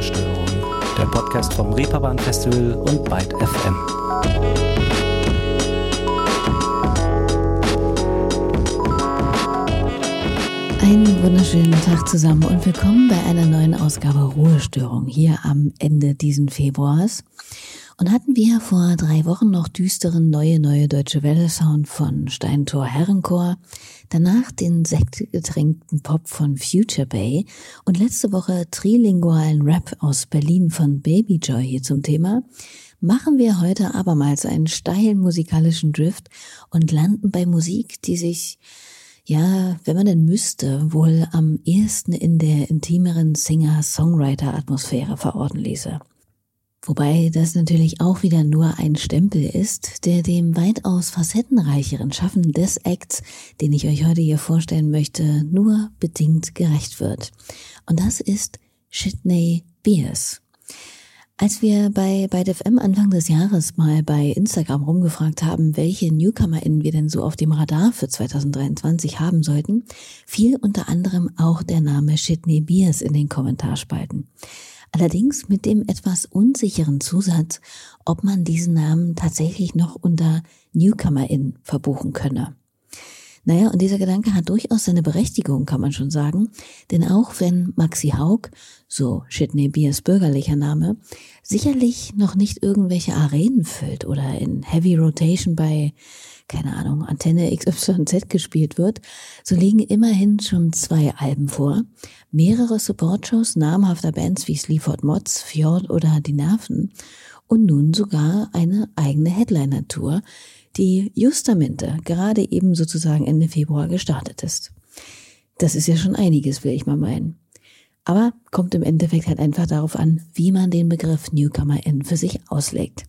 Ruhestörung, der Podcast vom Reeperbahn Festival und Byte FM. Einen wunderschönen Tag zusammen und willkommen bei einer neuen Ausgabe Ruhestörung hier am Ende diesen Februars. Und hatten wir vor drei Wochen noch düsteren neue, neue deutsche Welle-Sound von Steintor Herrenchor, danach den sektgetränkten Pop von Future Bay und letzte Woche trilingualen Rap aus Berlin von Baby Joy hier zum Thema, machen wir heute abermals einen steilen musikalischen Drift und landen bei Musik, die sich ja, wenn man denn müsste, wohl am ehesten in der intimeren Singer-Songwriter-Atmosphäre verorten ließe. Wobei das natürlich auch wieder nur ein Stempel ist, der dem weitaus facettenreicheren Schaffen des Acts, den ich euch heute hier vorstellen möchte, nur bedingt gerecht wird. Und das ist Shitney Beers. Als wir bei, DFM Anfang des Jahres mal bei Instagram rumgefragt haben, welche NewcomerInnen wir denn so auf dem Radar für 2023 haben sollten, fiel unter anderem auch der Name Shitney Beers in den Kommentarspalten. Allerdings mit dem etwas unsicheren Zusatz, ob man diesen Namen tatsächlich noch unter Newcomerin verbuchen könne. Naja, und dieser Gedanke hat durchaus seine Berechtigung, kann man schon sagen, denn auch wenn Maxi Haug, so Shitney Beers bürgerlicher Name, sicherlich noch nicht irgendwelche Arenen füllt oder in Heavy Rotation bei keine Ahnung, Antenne XYZ gespielt wird, so liegen immerhin schon zwei Alben vor, mehrere Supportshows namhafter Bands wie Sleaford Mods, Fjord oder Die Nerven und nun sogar eine eigene Headliner-Tour, die justamente gerade eben sozusagen Ende Februar gestartet ist. Das ist ja schon einiges, will ich mal meinen. Aber kommt im Endeffekt halt einfach darauf an, wie man den Begriff Newcomer N für sich auslegt.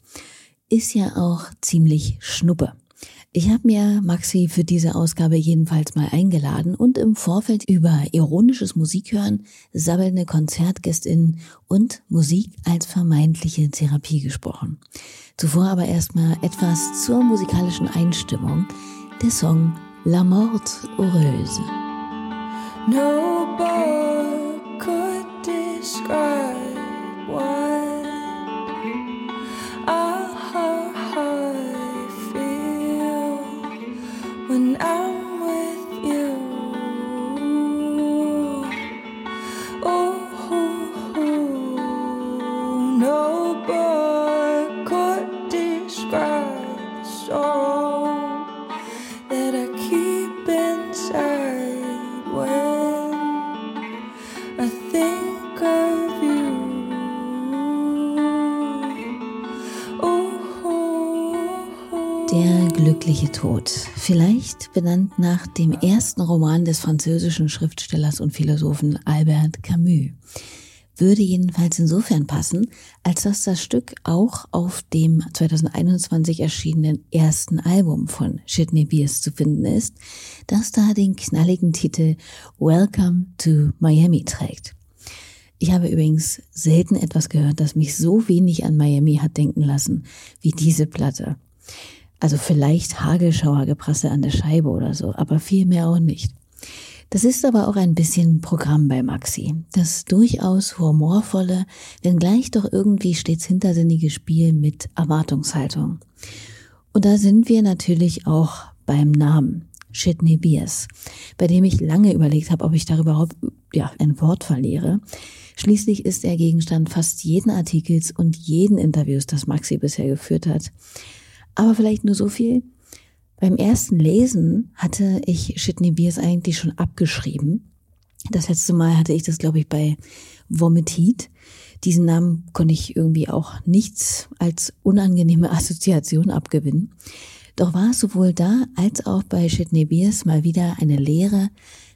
Ist ja auch ziemlich schnuppe. Ich habe mir Maxi für diese Ausgabe jedenfalls mal eingeladen und im Vorfeld über ironisches Musikhören, sabbelnde Konzertgästinnen und Musik als vermeintliche Therapie gesprochen. Zuvor aber erstmal etwas zur musikalischen Einstimmung. Der Song La Mort Heureuse. No book could describe glückliche Tod, vielleicht benannt nach dem ersten Roman des französischen Schriftstellers und Philosophen Albert Camus, würde jedenfalls insofern passen, als dass das Stück auch auf dem 2021 erschienenen ersten Album von Sidney Beers zu finden ist, das da den knalligen Titel Welcome to Miami trägt. Ich habe übrigens selten etwas gehört, das mich so wenig an Miami hat denken lassen wie diese Platte. Also vielleicht Hagelschauergeprasse an der Scheibe oder so, aber viel mehr auch nicht. Das ist aber auch ein bisschen Programm bei Maxi. Das durchaus humorvolle, wenngleich doch irgendwie stets hintersinnige Spiel mit Erwartungshaltung. Und da sind wir natürlich auch beim Namen. Shitney Beers, bei dem ich lange überlegt habe, ob ich darüber überhaupt ja, ein Wort verliere. Schließlich ist er Gegenstand fast jeden Artikels und jeden Interviews, das Maxi bisher geführt hat. Aber vielleicht nur so viel. Beim ersten Lesen hatte ich Shitney Beers eigentlich schon abgeschrieben. Das letzte Mal hatte ich das, glaube ich, bei Vomitit. Diesen Namen konnte ich irgendwie auch nichts als unangenehme Assoziation abgewinnen. Doch war es sowohl da als auch bei Shitney Beers mal wieder eine Lehre,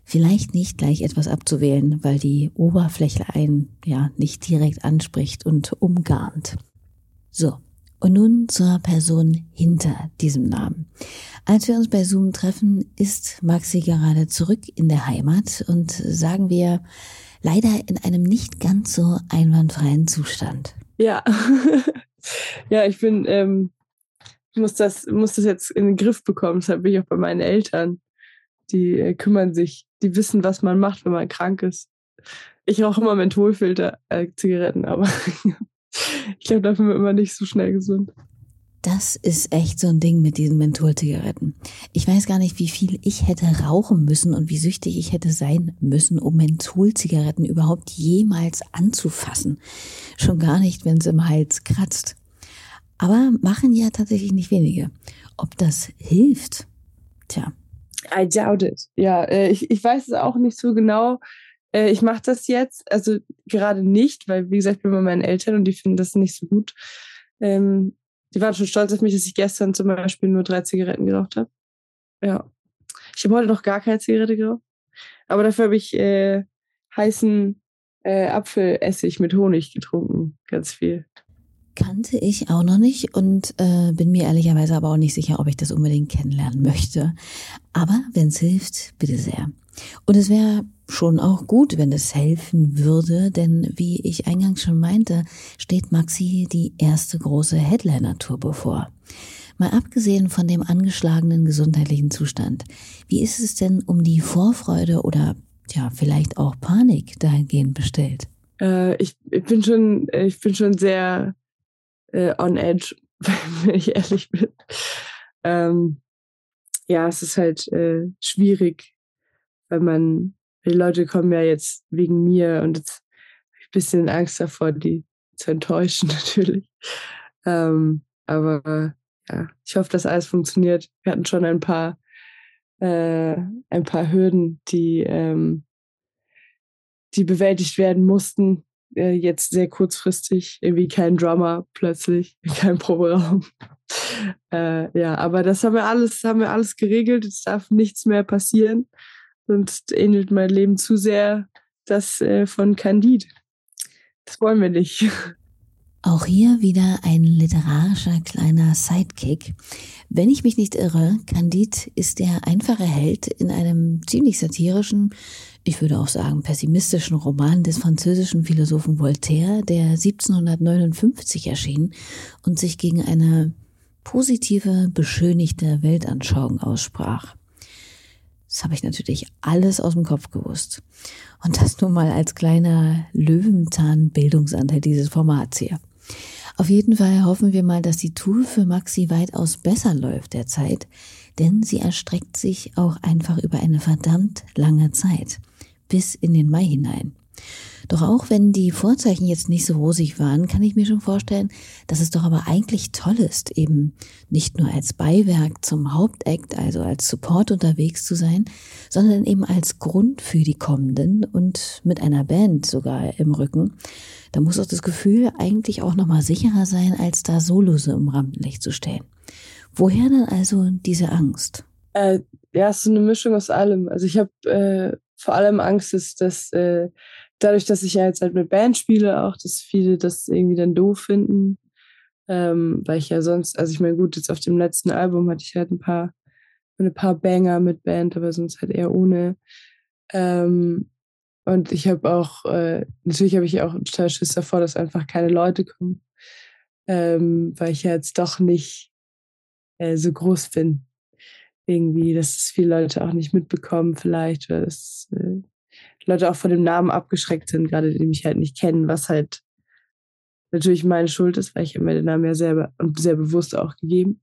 vielleicht nicht gleich etwas abzuwählen, weil die Oberfläche einen ja nicht direkt anspricht und umgarnt. So, und nun zur Person hinter diesem Namen. Als wir uns bei Zoom treffen, ist Maxi gerade zurück in der Heimat und sagen wir leider in einem nicht ganz so einwandfreien Zustand. Ja, ja, ich bin, ähm, muss das, muss das jetzt in den Griff bekommen. Deshalb bin ich auch bei meinen Eltern. Die äh, kümmern sich, die wissen, was man macht, wenn man krank ist. Ich rauche immer Mentholfilter, äh, aber ich glaube, dafür wird man nicht so schnell gesund. Das ist echt so ein Ding mit diesen Mentholzigaretten. Ich weiß gar nicht, wie viel ich hätte rauchen müssen und wie süchtig ich hätte sein müssen, um Mentholzigaretten überhaupt jemals anzufassen. Schon gar nicht, wenn es im Hals kratzt. Aber machen ja tatsächlich nicht wenige. Ob das hilft? Tja. I doubt it. Ja, äh, ich, ich weiß es auch nicht so genau. Äh, ich mache das jetzt, also gerade nicht, weil, wie gesagt, ich bin bei meinen Eltern und die finden das nicht so gut. Ähm, die waren schon stolz auf mich, dass ich gestern zum Beispiel nur drei Zigaretten geraucht habe. Ja. Ich habe heute noch gar keine Zigarette geraucht. Aber dafür habe ich äh, heißen äh, Apfelessig mit Honig getrunken. Ganz viel. Kannte ich auch noch nicht und äh, bin mir ehrlicherweise aber auch nicht sicher, ob ich das unbedingt kennenlernen möchte. Aber wenn es hilft, bitte sehr. Und es wäre schon auch gut, wenn es helfen würde, denn wie ich eingangs schon meinte, steht Maxi die erste große Headliner-Tour bevor. Mal abgesehen von dem angeschlagenen gesundheitlichen Zustand, wie ist es denn um die Vorfreude oder ja, vielleicht auch Panik dahingehend bestellt? Äh, ich, ich, bin schon, ich bin schon sehr äh, on edge, wenn ich ehrlich bin. Ähm, ja, es ist halt äh, schwierig, weil man die Leute kommen ja jetzt wegen mir und jetzt habe ich ein bisschen Angst davor, die zu enttäuschen natürlich. Ähm, aber ja, ich hoffe, dass alles funktioniert. Wir hatten schon ein paar, äh, ein paar Hürden, die, ähm, die bewältigt werden mussten. Äh, jetzt sehr kurzfristig, irgendwie kein Drummer plötzlich, kein Proberaum. äh, ja, aber das haben wir alles, haben wir alles geregelt. Es darf nichts mehr passieren sonst ähnelt mein Leben zu sehr das äh, von Candide. Das wollen wir nicht. Auch hier wieder ein literarischer kleiner Sidekick. Wenn ich mich nicht irre, Candide ist der einfache Held in einem ziemlich satirischen, ich würde auch sagen pessimistischen Roman des französischen Philosophen Voltaire, der 1759 erschien und sich gegen eine positive, beschönigte Weltanschauung aussprach. Das habe ich natürlich alles aus dem Kopf gewusst. Und das nun mal als kleiner Löwenzahn-Bildungsanteil dieses Formats hier. Auf jeden Fall hoffen wir mal, dass die Tour für Maxi weitaus besser läuft derzeit, denn sie erstreckt sich auch einfach über eine verdammt lange Zeit, bis in den Mai hinein. Doch auch wenn die Vorzeichen jetzt nicht so rosig waren, kann ich mir schon vorstellen, dass es doch aber eigentlich toll ist, eben nicht nur als Beiwerk zum Hauptakt, also als Support unterwegs zu sein, sondern eben als Grund für die kommenden und mit einer Band sogar im Rücken. Da muss auch das Gefühl eigentlich auch nochmal sicherer sein, als da Solose im Rampenlicht zu stehen. Woher dann also diese Angst? Äh, ja, es ist eine Mischung aus allem. Also ich habe äh, vor allem Angst, dass, dass äh, dadurch, dass ich ja jetzt halt mit Band spiele, auch, dass viele das irgendwie dann doof finden. Ähm, weil ich ja sonst, also ich meine, gut, jetzt auf dem letzten Album hatte ich halt ein paar, ein paar Banger mit Band, aber sonst halt eher ohne. Ähm, und ich habe auch, äh, natürlich habe ich auch total Schiss davor, dass einfach keine Leute kommen. Ähm, weil ich ja jetzt doch nicht äh, so groß bin. Irgendwie, dass es viele Leute auch nicht mitbekommen, vielleicht, oder dass äh, Leute auch von dem Namen abgeschreckt sind, gerade die mich halt nicht kennen, was halt natürlich meine Schuld ist, weil ich mir den Namen ja selber und sehr bewusst auch gegeben.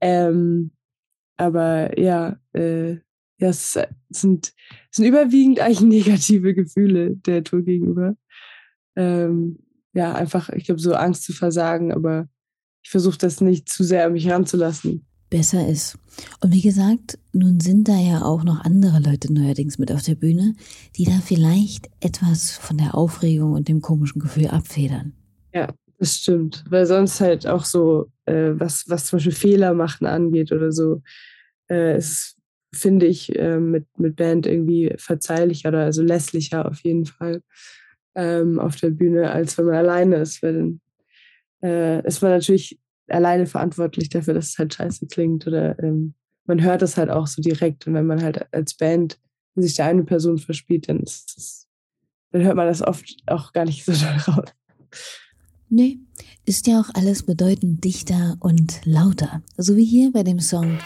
Ähm, aber ja, äh, ja, es sind, es sind überwiegend eigentlich negative Gefühle der Tour gegenüber. Ähm, ja, einfach, ich glaube, so Angst zu versagen, aber ich versuche das nicht zu sehr an mich ranzulassen besser ist. Und wie gesagt, nun sind da ja auch noch andere Leute neuerdings mit auf der Bühne, die da vielleicht etwas von der Aufregung und dem komischen Gefühl abfedern. Ja, das stimmt. Weil sonst halt auch so, äh, was, was zum Beispiel Fehler machen angeht oder so, äh, ist, finde ich, äh, mit, mit Band irgendwie verzeihlicher oder also lässlicher auf jeden Fall ähm, auf der Bühne, als wenn man alleine ist. Weil dann äh, ist man natürlich alleine verantwortlich dafür, dass es halt scheiße klingt oder ähm, man hört es halt auch so direkt und wenn man halt als Band sich da eine Person verspielt, dann es, dann hört man das oft auch gar nicht so doll raus. Nee, ist ja auch alles bedeutend dichter und lauter, so wie hier bei dem Song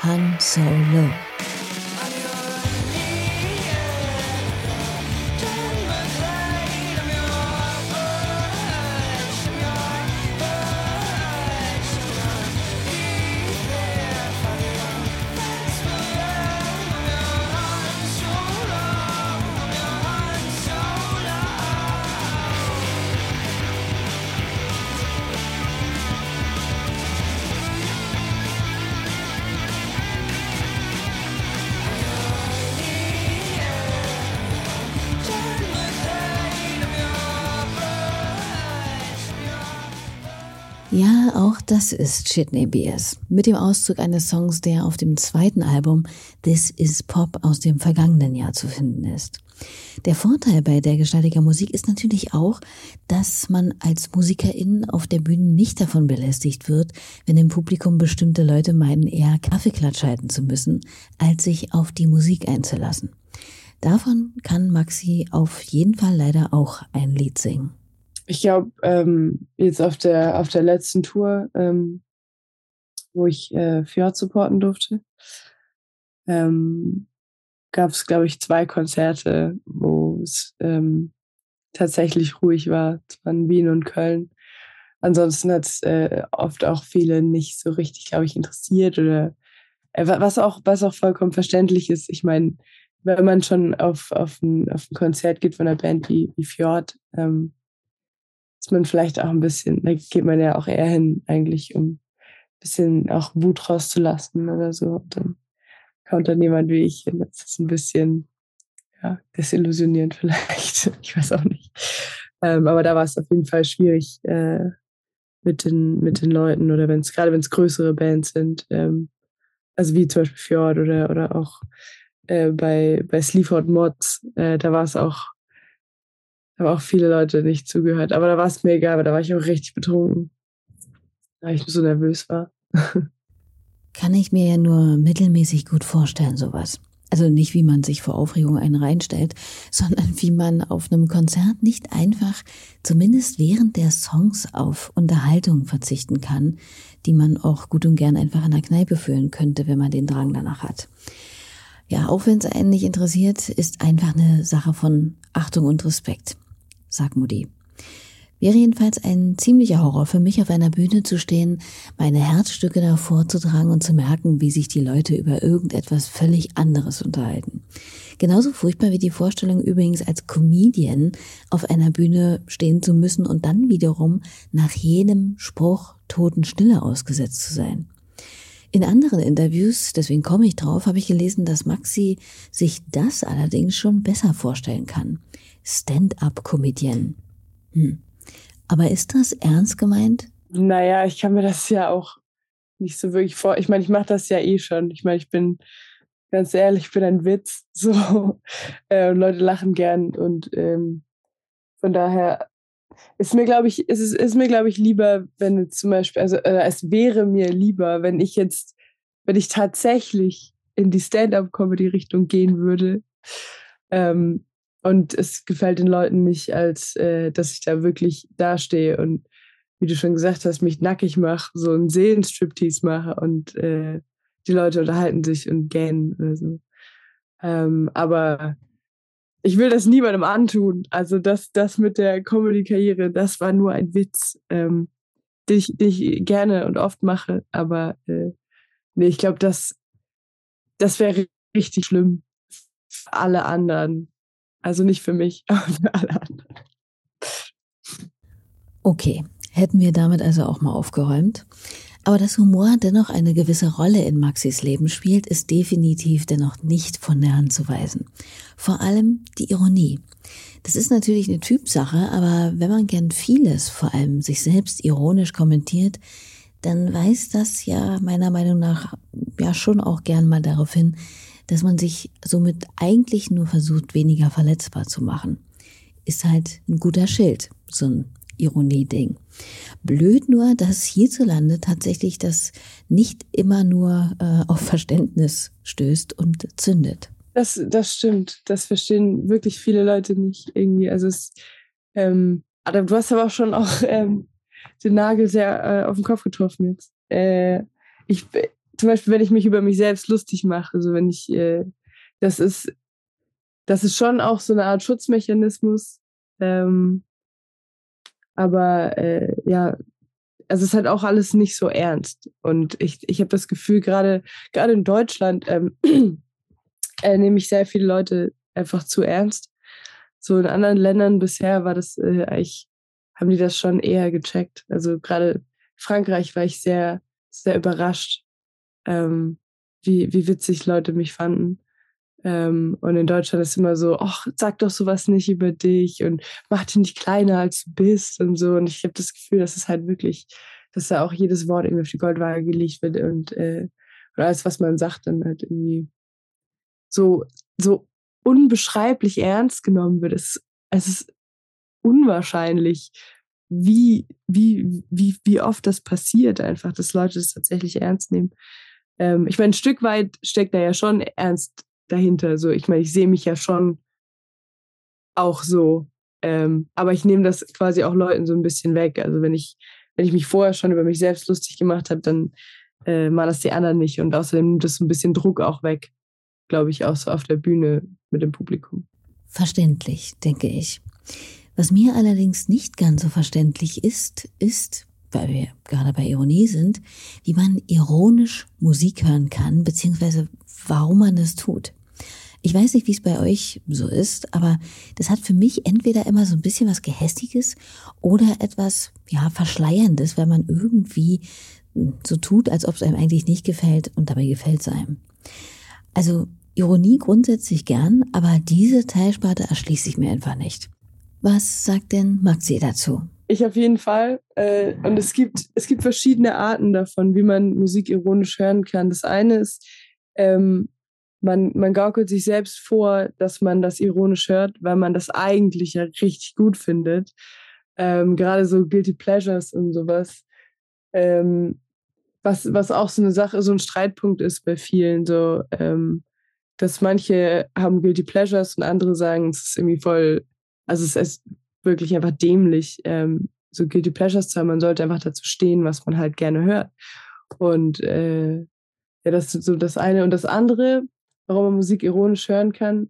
Han Solo. Auch das ist Shitney BS. Mit dem Auszug eines Songs, der auf dem zweiten Album This is Pop aus dem vergangenen Jahr zu finden ist. Der Vorteil bei der gestaltiger Musik ist natürlich auch, dass man als Musikerin auf der Bühne nicht davon belästigt wird, wenn im Publikum bestimmte Leute meinen, eher Kaffeeklatsch halten zu müssen, als sich auf die Musik einzulassen. Davon kann Maxi auf jeden Fall leider auch ein Lied singen. Ich glaube, ähm, jetzt auf der, auf der letzten Tour, ähm, wo ich äh, Fjord supporten durfte, ähm, gab es, glaube ich, zwei Konzerte, wo es ähm, tatsächlich ruhig war. Es waren Wien und Köln. Ansonsten hat es äh, oft auch viele nicht so richtig, glaube ich, interessiert oder äh, was auch, was auch vollkommen verständlich ist. Ich meine, wenn man schon auf, auf, ein, auf ein Konzert geht von einer Band wie, wie Fjord, ähm, ist man vielleicht auch ein bisschen, da geht man ja auch eher hin, eigentlich, um ein bisschen auch Wut rauszulassen oder so. Und dann kommt dann jemand wie ich hin. Das ist ein bisschen ja, desillusionierend vielleicht. ich weiß auch nicht. Ähm, aber da war es auf jeden Fall schwierig äh, mit, den, mit den Leuten oder wenn es, gerade wenn es größere Bands sind, ähm, also wie zum Beispiel Fjord oder, oder auch äh, bei, bei Sleaford Mods, äh, da war es auch, da haben auch viele Leute nicht zugehört. Aber da war es mir egal, aber da war ich auch richtig betrunken. Weil ich so nervös war. Kann ich mir ja nur mittelmäßig gut vorstellen, sowas. Also nicht, wie man sich vor Aufregung einen reinstellt, sondern wie man auf einem Konzert nicht einfach, zumindest während der Songs, auf Unterhaltung verzichten kann, die man auch gut und gern einfach in der Kneipe führen könnte, wenn man den Drang danach hat. Ja, auch wenn es einen nicht interessiert, ist einfach eine Sache von Achtung und Respekt, sagt Moody. Wäre jedenfalls ein ziemlicher Horror für mich, auf einer Bühne zu stehen, meine Herzstücke da vorzutragen und zu merken, wie sich die Leute über irgendetwas völlig anderes unterhalten. Genauso furchtbar wie die Vorstellung übrigens als Comedian auf einer Bühne stehen zu müssen und dann wiederum nach jedem Spruch Totenstille ausgesetzt zu sein. In anderen Interviews, deswegen komme ich drauf, habe ich gelesen, dass Maxi sich das allerdings schon besser vorstellen kann. Stand-up-Comedian. Hm. Aber ist das ernst gemeint? Naja, ich kann mir das ja auch nicht so wirklich vor. Ich meine, ich mache das ja eh schon. Ich meine, ich bin ganz ehrlich, ich bin ein Witz. So, äh, Leute lachen gern und ähm, von daher ist mir, glaube ich, ist ist mir, glaube ich, lieber, wenn zum Beispiel, also äh, es wäre mir lieber, wenn ich jetzt, wenn ich tatsächlich in die Stand-up-Comedy-Richtung gehen würde. Ähm, und es gefällt den Leuten nicht, als äh, dass ich da wirklich dastehe und wie du schon gesagt hast, mich nackig mache, so einen Seelenstriptease mache und äh, die Leute unterhalten sich und gähnen oder so. Ähm, aber ich will das niemandem antun. Also das, das mit der Comedy-Karriere, das war nur ein Witz, ähm, den, ich, den ich gerne und oft mache. Aber äh, nee, ich glaube, das, das wäre richtig schlimm für alle anderen. Also nicht für mich, aber für alle anderen. Okay, hätten wir damit also auch mal aufgeräumt. Aber dass Humor dennoch eine gewisse Rolle in Maxis Leben spielt, ist definitiv dennoch nicht von der Hand zu weisen. Vor allem die Ironie. Das ist natürlich eine Typsache, aber wenn man gern vieles, vor allem sich selbst ironisch kommentiert, dann weist das ja meiner Meinung nach ja schon auch gern mal darauf hin, dass man sich somit eigentlich nur versucht, weniger verletzbar zu machen. Ist halt ein guter Schild, so ein Ironie-Ding. Blöd nur, dass hierzulande tatsächlich das nicht immer nur äh, auf Verständnis stößt und zündet. Das, das stimmt. Das verstehen wirklich viele Leute nicht irgendwie. Also es, ähm, Adam, du hast aber auch schon auch ähm, den Nagel sehr äh, auf den Kopf getroffen jetzt. Äh, ich, zum Beispiel, wenn ich mich über mich selbst lustig mache, also wenn ich, äh, das ist, das ist schon auch so eine Art Schutzmechanismus. Ähm, aber äh, ja, also es ist halt auch alles nicht so ernst. Und ich, ich habe das Gefühl, gerade gerade in Deutschland ähm, äh, nehme ich sehr viele Leute einfach zu ernst. So in anderen Ländern bisher war das äh, eigentlich, haben die das schon eher gecheckt. Also gerade Frankreich war ich sehr, sehr überrascht, ähm, wie, wie witzig Leute mich fanden. Ähm, und in Deutschland ist immer so, ach, sag doch sowas nicht über dich und mach dich nicht kleiner als du bist und so. Und ich habe das Gefühl, das ist halt wirklich dass da auch jedes Wort irgendwie auf die Goldwaage gelegt wird und äh, alles, was man sagt, dann halt irgendwie so, so unbeschreiblich ernst genommen wird. Es, es ist unwahrscheinlich, wie, wie, wie, wie oft das passiert, einfach, dass Leute das tatsächlich ernst nehmen. Ähm, ich meine, ein Stück weit steckt da ja schon Ernst dahinter. So, ich meine, ich sehe mich ja schon auch so. Ähm, aber ich nehme das quasi auch Leuten so ein bisschen weg. Also wenn ich, wenn ich mich vorher schon über mich selbst lustig gemacht habe, dann äh, machen das die anderen nicht. Und außerdem nimmt das ein bisschen Druck auch weg, glaube ich, auch so auf der Bühne mit dem Publikum. Verständlich, denke ich. Was mir allerdings nicht ganz so verständlich ist, ist, weil wir gerade bei Ironie sind, wie man ironisch Musik hören kann, beziehungsweise warum man es tut. Ich weiß nicht, wie es bei euch so ist, aber das hat für mich entweder immer so ein bisschen was Gehässiges oder etwas, ja, Verschleierndes, weil man irgendwie so tut, als ob es einem eigentlich nicht gefällt und dabei gefällt es einem. Also Ironie grundsätzlich gern, aber diese Teilsparte erschließt sich mir einfach nicht. Was sagt denn Maxi dazu? Ich auf jeden Fall. Äh, und es gibt, es gibt verschiedene Arten davon, wie man Musik ironisch hören kann. Das eine ist, ähm, man, man gaukelt sich selbst vor, dass man das ironisch hört, weil man das eigentlich ja richtig gut findet. Ähm, gerade so Guilty Pleasures und sowas. Ähm, was, was auch so eine Sache, so ein Streitpunkt ist bei vielen, so, ähm, dass manche haben Guilty Pleasures und andere sagen, es ist irgendwie voll, also es ist wirklich einfach dämlich, ähm, so Guilty Pleasures zu haben. Man sollte einfach dazu stehen, was man halt gerne hört. Und äh, ja, das ist so das eine. Und das andere, warum man Musik ironisch hören kann,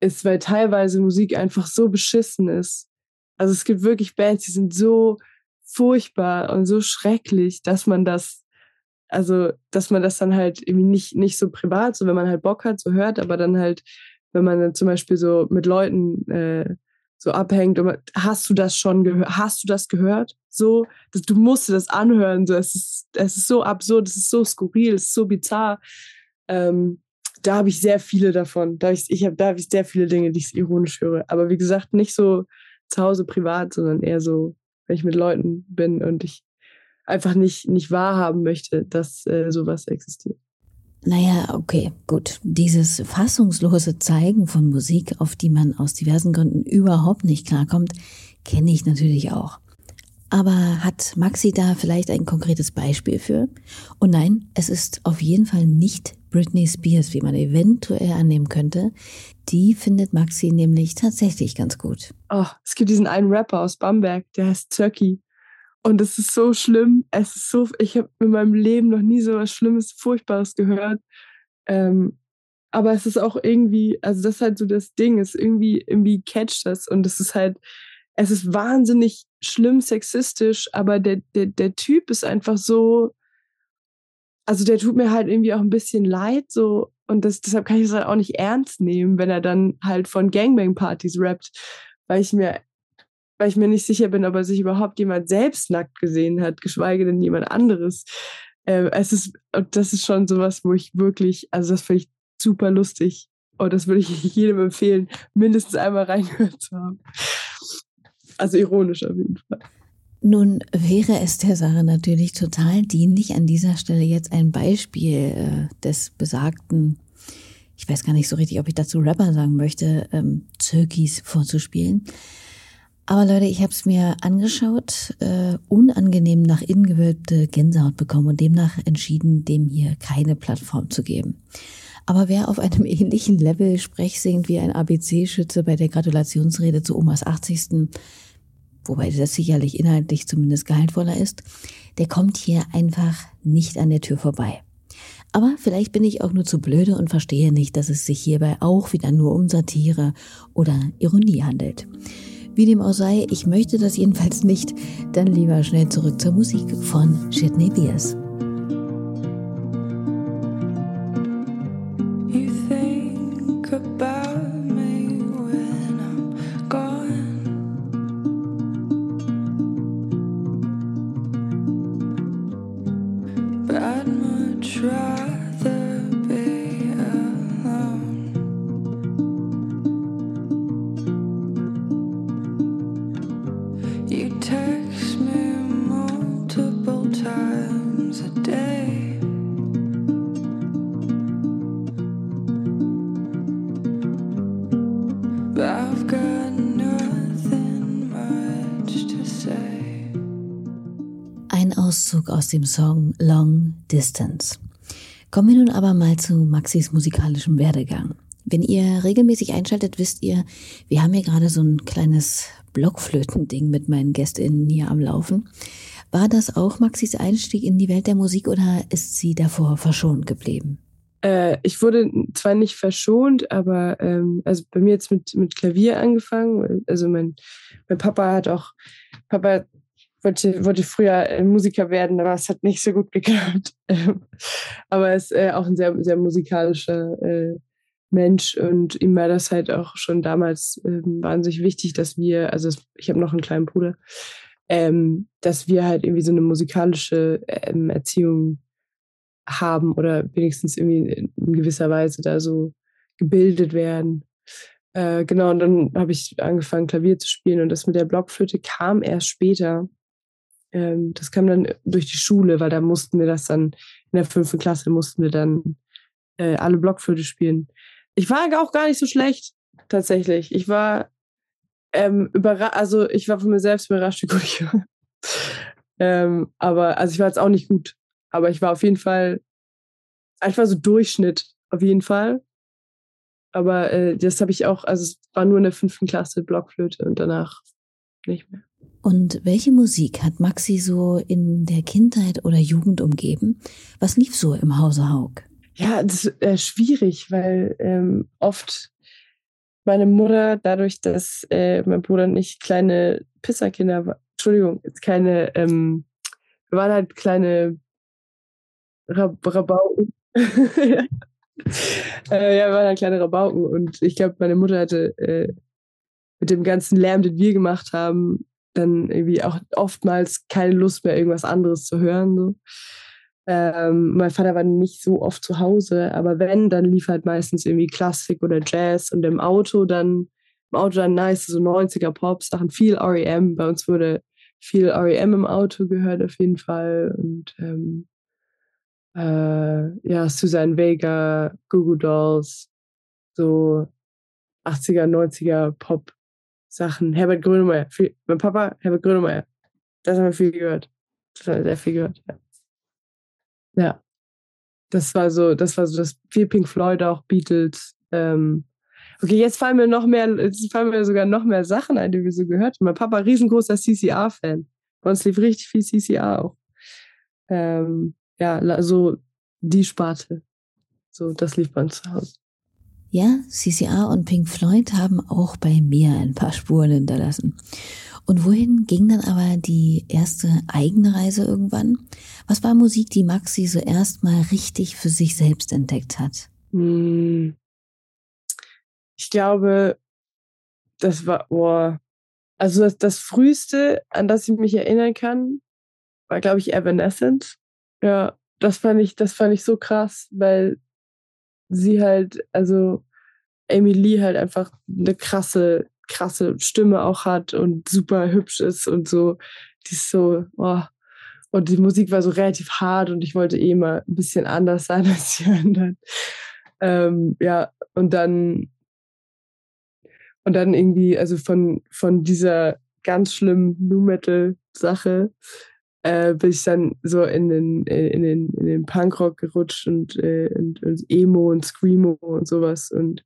ist, weil teilweise Musik einfach so beschissen ist. Also es gibt wirklich Bands, die sind so furchtbar und so schrecklich, dass man das, also dass man das dann halt irgendwie nicht, nicht so privat, so wenn man halt Bock hat, so hört, aber dann halt, wenn man dann zum Beispiel so mit Leuten äh, so abhängt, und hast du das schon gehört, hast du das gehört? So, das, du musst dir das anhören, so, es ist, es ist so absurd, es ist so skurril, es ist so bizarr. Ähm, da habe ich sehr viele davon. Da habe ich, ich hab, habe ich sehr viele Dinge, die ich ironisch höre. Aber wie gesagt, nicht so zu Hause privat, sondern eher so, wenn ich mit Leuten bin und ich einfach nicht, nicht wahrhaben möchte, dass äh, sowas existiert. Naja, okay, gut. Dieses fassungslose Zeigen von Musik, auf die man aus diversen Gründen überhaupt nicht klarkommt, kenne ich natürlich auch. Aber hat Maxi da vielleicht ein konkretes Beispiel für? Und nein, es ist auf jeden Fall nicht Britney Spears, wie man eventuell annehmen könnte. Die findet Maxi nämlich tatsächlich ganz gut. Oh, es gibt diesen einen Rapper aus Bamberg, der heißt Turkey. Und es ist so schlimm. Es ist so, ich habe in meinem Leben noch nie so was Schlimmes, Furchtbares gehört. Ähm, aber es ist auch irgendwie, also das ist halt so das Ding, ist irgendwie, irgendwie catcht das. Und es ist halt, es ist wahnsinnig schlimm sexistisch, aber der, der, der Typ ist einfach so, also der tut mir halt irgendwie auch ein bisschen leid, so, und das, deshalb kann ich es halt auch nicht ernst nehmen, wenn er dann halt von Gangbang-Partys rappt, weil ich mir, weil ich mir nicht sicher bin, ob er sich überhaupt jemand selbst nackt gesehen hat, geschweige denn jemand anderes. Äh, es ist, das ist schon sowas, wo ich wirklich, also das finde ich super lustig. Und das würde ich jedem empfehlen, mindestens einmal reingehört zu haben. Also ironisch auf jeden Fall. Nun wäre es der Sache natürlich total dienlich, an dieser Stelle jetzt ein Beispiel äh, des besagten, ich weiß gar nicht so richtig, ob ich dazu Rapper sagen möchte, ähm, Zirkis vorzuspielen. Aber Leute, ich habe es mir angeschaut, äh, unangenehm nach innen gewölbte Gänsehaut bekommen und demnach entschieden, dem hier keine Plattform zu geben. Aber wer auf einem ähnlichen Level Sprech singt wie ein ABC-Schütze bei der Gratulationsrede zu Omas 80 wobei das sicherlich inhaltlich zumindest gehaltvoller ist, der kommt hier einfach nicht an der Tür vorbei. Aber vielleicht bin ich auch nur zu blöde und verstehe nicht, dass es sich hierbei auch wieder nur um Satire oder Ironie handelt. Wie dem auch sei, ich möchte das jedenfalls nicht, dann lieber schnell zurück zur Musik von Shitney Beers. Dem Song Long Distance. Kommen wir nun aber mal zu Maxis musikalischem Werdegang. Wenn ihr regelmäßig einschaltet, wisst ihr, wir haben hier gerade so ein kleines Blockflötending mit meinen GästInnen hier am Laufen. War das auch Maxis Einstieg in die Welt der Musik oder ist sie davor verschont geblieben? Äh, ich wurde zwar nicht verschont, aber ähm, also bei mir jetzt mit, mit Klavier angefangen. Also mein, mein Papa hat auch, Papa wollte, wollte früher äh, Musiker werden, aber es hat nicht so gut geklappt. aber er ist äh, auch ein sehr, sehr musikalischer äh, Mensch und ihm war das halt auch schon damals äh, wahnsinnig wichtig, dass wir, also ich habe noch einen kleinen Bruder, ähm, dass wir halt irgendwie so eine musikalische ähm, Erziehung haben oder wenigstens irgendwie in gewisser Weise da so gebildet werden. Äh, genau, und dann habe ich angefangen, Klavier zu spielen und das mit der Blockflöte kam erst später. Ähm, das kam dann durch die Schule, weil da mussten wir das dann, in der fünften Klasse mussten wir dann äh, alle Blockflöte spielen. Ich war auch gar nicht so schlecht, tatsächlich. Ich war ähm, überrascht, also ich war von mir selbst überrascht, wie gut ich war. ähm, aber, also ich war jetzt auch nicht gut. Aber ich war auf jeden Fall einfach so Durchschnitt, auf jeden Fall. Aber äh, das habe ich auch, also es war nur in der fünften Klasse Blockflöte und danach nicht mehr. Und welche Musik hat Maxi so in der Kindheit oder Jugend umgeben? Was lief so im Hause Haug? Ja, das ist äh, schwierig, weil ähm, oft meine Mutter, dadurch, dass äh, mein Bruder nicht kleine Pisserkinder war, Entschuldigung, jetzt keine, ähm, wir waren halt kleine Rab Rabauken. äh, ja, wir waren halt kleine Rabauken und ich glaube, meine Mutter hatte äh, mit dem ganzen Lärm, den wir gemacht haben, dann irgendwie auch oftmals keine Lust mehr, irgendwas anderes zu hören. So. Ähm, mein Vater war nicht so oft zu Hause, aber wenn, dann lief halt meistens irgendwie Klassik oder Jazz und im Auto dann, im Auto dann nice, so 90er Pop-Sachen, viel REM. Bei uns wurde viel REM im Auto gehört auf jeden Fall und ähm, äh, ja, Susan Vega, Goo Dolls, so 80er, 90er Pop-Sachen. Herbert Grönemeyer, viel, mein Papa, Herbert Grönemeyer, das haben wir viel gehört. Das haben wir sehr viel gehört, ja. Ja. Das war so, das war so das viel Pink Floyd auch, Beatles. Ähm. Okay, jetzt fallen mir noch mehr, jetzt fallen mir sogar noch mehr Sachen ein, die wir so gehört haben. Mein Papa riesengroßer CCR-Fan. Bei uns lief richtig viel CCR auch. Ähm, ja, so die Sparte. So, das lief bei uns zu Hause. Ja, CCR und Pink Floyd haben auch bei mir ein paar Spuren hinterlassen. Und wohin ging dann aber die erste eigene Reise irgendwann? Was war Musik, die Maxi so erstmal richtig für sich selbst entdeckt hat? Hm. Ich glaube, das war, boah, also das, das früheste, an das ich mich erinnern kann, war, glaube ich, Evanescence. Ja, das fand ich, das fand ich so krass, weil sie halt, also Amy Lee halt einfach eine krasse krasse Stimme auch hat und super hübsch ist und so. Die ist so, oh. Und die Musik war so relativ hart und ich wollte eh mal ein bisschen anders sein als die anderen. Ähm, ja, und dann, und dann irgendwie, also von, von dieser ganz schlimmen Nu Metal Sache äh, bin ich dann so in den, in den, in den Punkrock gerutscht und, äh, und, und Emo und Screamo und sowas und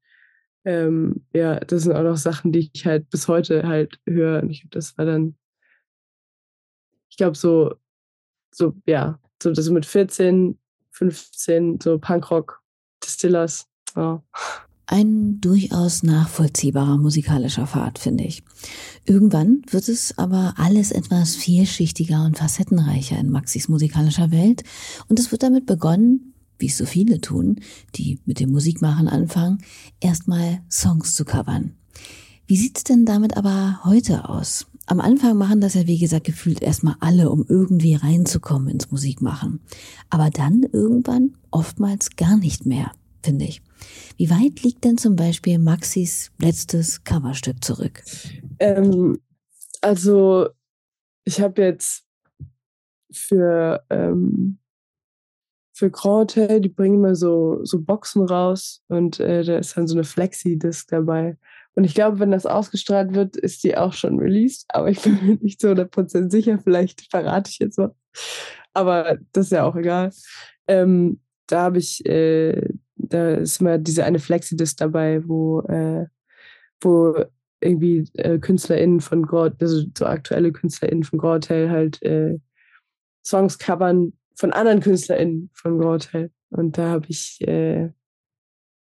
ähm, ja, das sind auch noch Sachen, die ich halt bis heute halt höre. Und ich, das war dann, ich glaube, so, so, ja, so das mit 14, 15, so Punkrock, Distillers. Ja. Ein durchaus nachvollziehbarer musikalischer Pfad, finde ich. Irgendwann wird es aber alles etwas vielschichtiger und facettenreicher in Maxis musikalischer Welt und es wird damit begonnen, wie es so viele tun, die mit dem Musikmachen anfangen, erstmal Songs zu covern. Wie sieht's denn damit aber heute aus? Am Anfang machen das ja, wie gesagt, gefühlt erstmal alle, um irgendwie reinzukommen ins Musikmachen. Aber dann irgendwann oftmals gar nicht mehr, finde ich. Wie weit liegt denn zum Beispiel Maxis letztes Coverstück zurück? Ähm, also, ich habe jetzt für ähm, für Grand Hotel, die bringen immer so, so Boxen raus und äh, da ist dann so eine Flexi-Disc dabei. Und ich glaube, wenn das ausgestrahlt wird, ist die auch schon released. Aber ich bin mir nicht so 100% sicher. Vielleicht verrate ich jetzt was. Aber das ist ja auch egal. Ähm, da habe ich, äh, da ist immer diese eine Flexidisc dabei, wo, äh, wo irgendwie äh, KünstlerInnen von Gore, also so aktuelle KünstlerInnen von Gore halt äh, Songs covern von anderen KünstlerInnen von Gore. Und da habe ich, äh,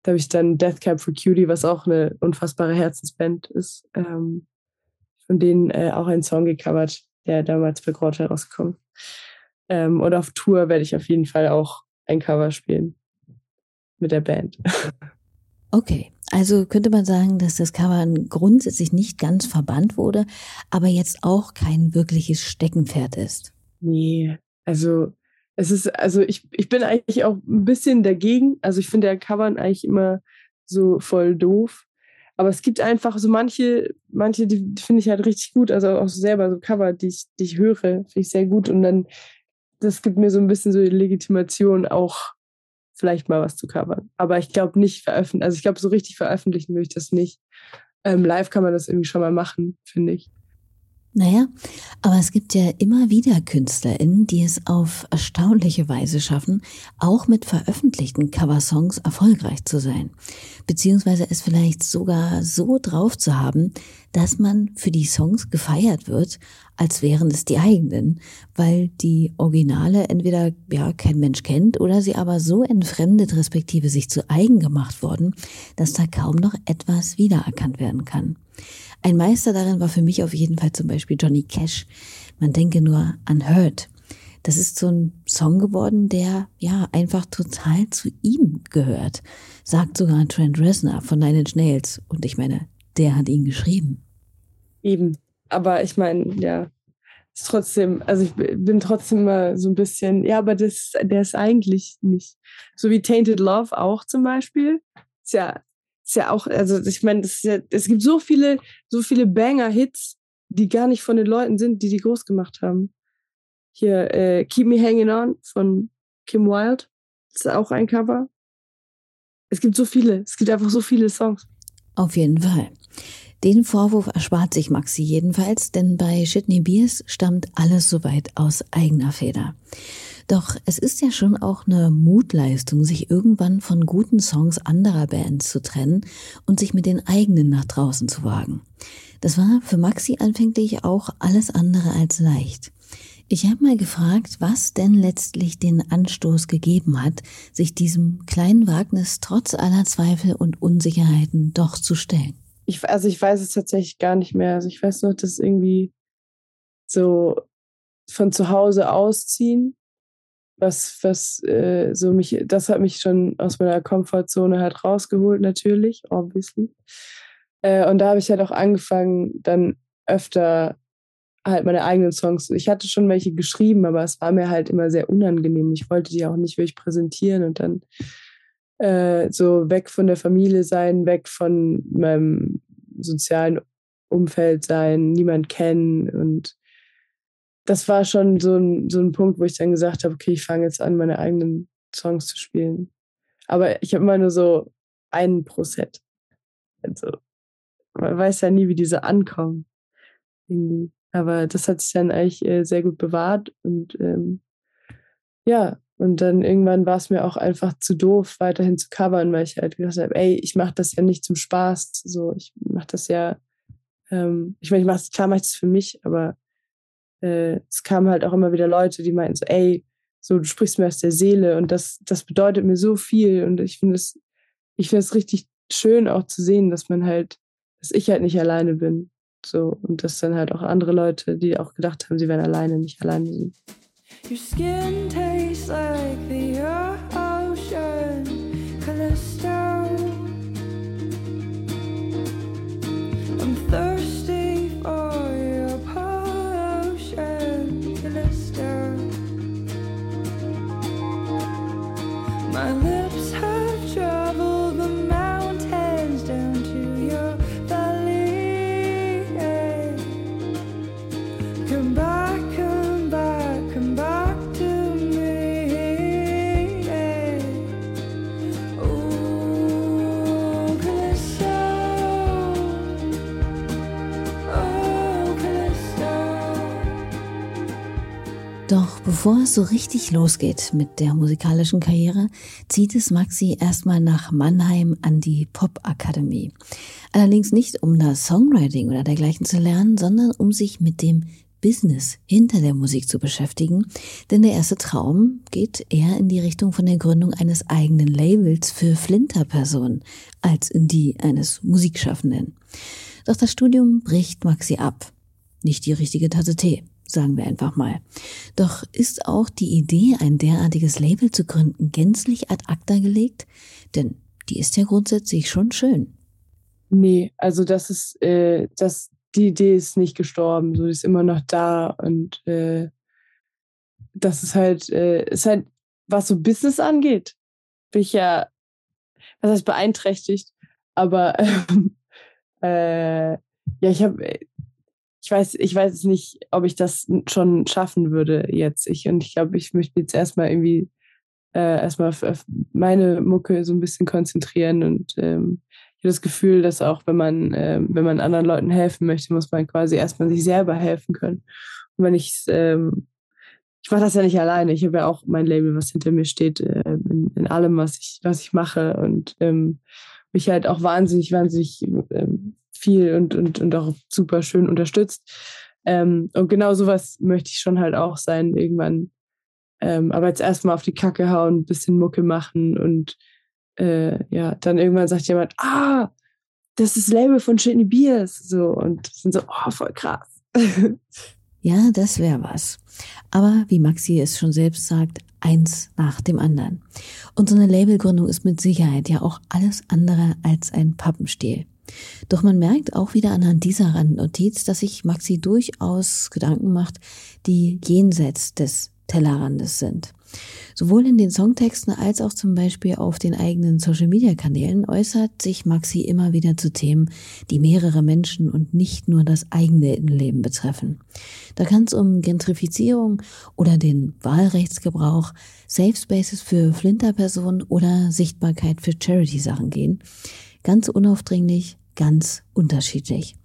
da habe ich dann Death Cab for Cutie, was auch eine unfassbare Herzensband ist, ähm, von denen äh, auch einen Song gecovert, der damals bei Gore rausgekommen. Ähm, und auf Tour werde ich auf jeden Fall auch ein Cover spielen mit der Band. Okay, also könnte man sagen, dass das Cover grundsätzlich nicht ganz verbannt wurde, aber jetzt auch kein wirkliches Steckenpferd ist. Nee, also es ist, also ich, ich bin eigentlich auch ein bisschen dagegen. Also ich finde ja Covern eigentlich immer so voll doof. Aber es gibt einfach so manche, manche, die finde ich halt richtig gut. Also auch selber so Cover, die ich, die ich höre, finde ich sehr gut. Und dann, das gibt mir so ein bisschen so die Legitimation, auch vielleicht mal was zu covern. Aber ich glaube nicht veröffentlichen. Also ich glaube, so richtig veröffentlichen will ich das nicht. Ähm, live kann man das irgendwie schon mal machen, finde ich. Naja, aber es gibt ja immer wieder KünstlerInnen, die es auf erstaunliche Weise schaffen, auch mit veröffentlichten Coversongs erfolgreich zu sein. Beziehungsweise es vielleicht sogar so drauf zu haben, dass man für die Songs gefeiert wird, als wären es die eigenen, weil die Originale entweder ja kein Mensch kennt oder sie aber so entfremdet respektive sich zu eigen gemacht worden, dass da kaum noch etwas wiedererkannt werden kann. Ein Meister darin war für mich auf jeden Fall zum Beispiel Johnny Cash. Man denke nur an Hurt. Das ist so ein Song geworden, der ja einfach total zu ihm gehört. Sagt sogar Trent Reznor von Nine Inch Nails. Und ich meine, der hat ihn geschrieben. Eben. Aber ich meine, ja, ist trotzdem, also ich bin trotzdem immer so ein bisschen, ja, aber das, der ist eigentlich nicht. So wie Tainted Love auch zum Beispiel. Ist ja ist ja auch, also ich meine, ja, es gibt so viele, so viele Banger-Hits, die gar nicht von den Leuten sind, die die groß gemacht haben. Hier, äh, Keep Me Hanging On von Kim Wilde, ist auch ein Cover. Es gibt so viele, es gibt einfach so viele Songs. Auf jeden Fall. Den Vorwurf erspart sich Maxi jedenfalls, denn bei Shitney Beers stammt alles soweit aus eigener Feder. Doch es ist ja schon auch eine Mutleistung, sich irgendwann von guten Songs anderer Bands zu trennen und sich mit den eigenen nach draußen zu wagen. Das war für Maxi anfänglich auch alles andere als leicht. Ich habe mal gefragt, was denn letztlich den Anstoß gegeben hat, sich diesem kleinen Wagnis trotz aller Zweifel und Unsicherheiten doch zu stellen. Ich, also ich weiß es tatsächlich gar nicht mehr. Also ich weiß nur, dass irgendwie so von zu Hause ausziehen was, was äh, so mich, das hat mich schon aus meiner Komfortzone halt rausgeholt, natürlich, obviously. Äh, und da habe ich halt auch angefangen, dann öfter halt meine eigenen Songs. Ich hatte schon welche geschrieben, aber es war mir halt immer sehr unangenehm. Ich wollte die auch nicht wirklich präsentieren und dann äh, so weg von der Familie sein, weg von meinem sozialen Umfeld sein, niemand kennen und das war schon so ein, so ein Punkt, wo ich dann gesagt habe, okay, ich fange jetzt an, meine eigenen Songs zu spielen. Aber ich habe immer nur so einen pro Set. Also, man weiß ja nie, wie diese ankommen. Aber das hat sich dann eigentlich äh, sehr gut bewahrt und ähm, ja, und dann irgendwann war es mir auch einfach zu doof, weiterhin zu covern, weil ich halt gesagt habe, ey, ich mache das ja nicht zum Spaß. So, ich mache das ja, ähm, ich meine, ich mache klar mache ich das für mich, aber äh, es kamen halt auch immer wieder Leute, die meinten so, ey, so, du sprichst mir aus der Seele und das, das bedeutet mir so viel und ich finde es, ich finde es richtig schön auch zu sehen, dass man halt, dass ich halt nicht alleine bin. So, und dass dann halt auch andere Leute, die auch gedacht haben, sie wären alleine, nicht alleine sind. Your skin tastes like the ocean, Doch bevor es so richtig losgeht mit der musikalischen Karriere, zieht es Maxi erstmal nach Mannheim an die Popakademie. Allerdings nicht, um da Songwriting oder dergleichen zu lernen, sondern um sich mit dem Business hinter der Musik zu beschäftigen, denn der erste Traum geht eher in die Richtung von der Gründung eines eigenen Labels für Flinterpersonen als in die eines Musikschaffenden. Doch das Studium bricht Maxi ab. Nicht die richtige Tasse Tee sagen wir einfach mal. Doch ist auch die Idee, ein derartiges Label zu gründen, gänzlich ad acta gelegt? Denn die ist ja grundsätzlich schon schön. Nee, also das ist, äh, das, die Idee ist nicht gestorben, so die ist immer noch da und äh, das ist halt, äh, ist halt, was so Business angeht, bin ich ja, was heißt beeinträchtigt, aber äh, ja, ich habe ich weiß, ich weiß nicht, ob ich das schon schaffen würde jetzt. Ich, und ich glaube, ich möchte jetzt erstmal irgendwie äh, erstmal auf meine Mucke so ein bisschen konzentrieren und ähm, ich habe das Gefühl, dass auch wenn man, äh, wenn man anderen Leuten helfen möchte, muss man quasi erstmal sich selber helfen können. Und wenn ich ähm, ich mache das ja nicht alleine. Ich habe ja auch mein Label, was hinter mir steht, äh, in, in, allem, was ich, was ich mache. Und ähm, mich halt auch wahnsinnig, wahnsinnig ähm, viel und, und, und auch super schön unterstützt. Ähm, und genau sowas möchte ich schon halt auch sein irgendwann. Ähm, aber jetzt erstmal auf die Kacke hauen, bisschen Mucke machen und äh, ja, dann irgendwann sagt jemand, ah, das ist das Label von Shitney Beers. So, und sind so, oh, voll krass. ja, das wäre was. Aber wie Maxi es schon selbst sagt, eins nach dem anderen. Und so eine Labelgründung ist mit Sicherheit ja auch alles andere als ein Pappenstiel. Doch man merkt auch wieder anhand dieser Randnotiz, dass sich Maxi durchaus Gedanken macht, die jenseits des Tellerrandes sind. Sowohl in den Songtexten als auch zum Beispiel auf den eigenen Social-Media-Kanälen äußert sich Maxi immer wieder zu Themen, die mehrere Menschen und nicht nur das eigene Innenleben betreffen. Da kann es um Gentrifizierung oder den Wahlrechtsgebrauch, Safe Spaces für Flinterpersonen oder Sichtbarkeit für Charity-Sachen gehen. Ganz unaufdringlich, ganz unterschiedlich.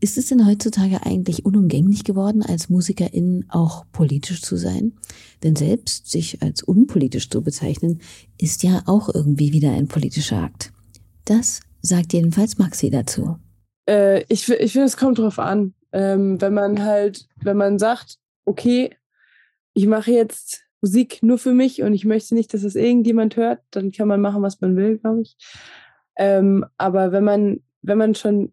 Ist es denn heutzutage eigentlich unumgänglich geworden, als Musikerin auch politisch zu sein? Denn selbst sich als unpolitisch zu bezeichnen, ist ja auch irgendwie wieder ein politischer Akt. Das sagt jedenfalls Maxi dazu. Äh, ich ich finde, es kommt drauf an. Ähm, wenn man halt, wenn man sagt, okay, ich mache jetzt Musik nur für mich und ich möchte nicht, dass das irgendjemand hört, dann kann man machen, was man will, glaube ich. Ähm, aber wenn man, wenn man schon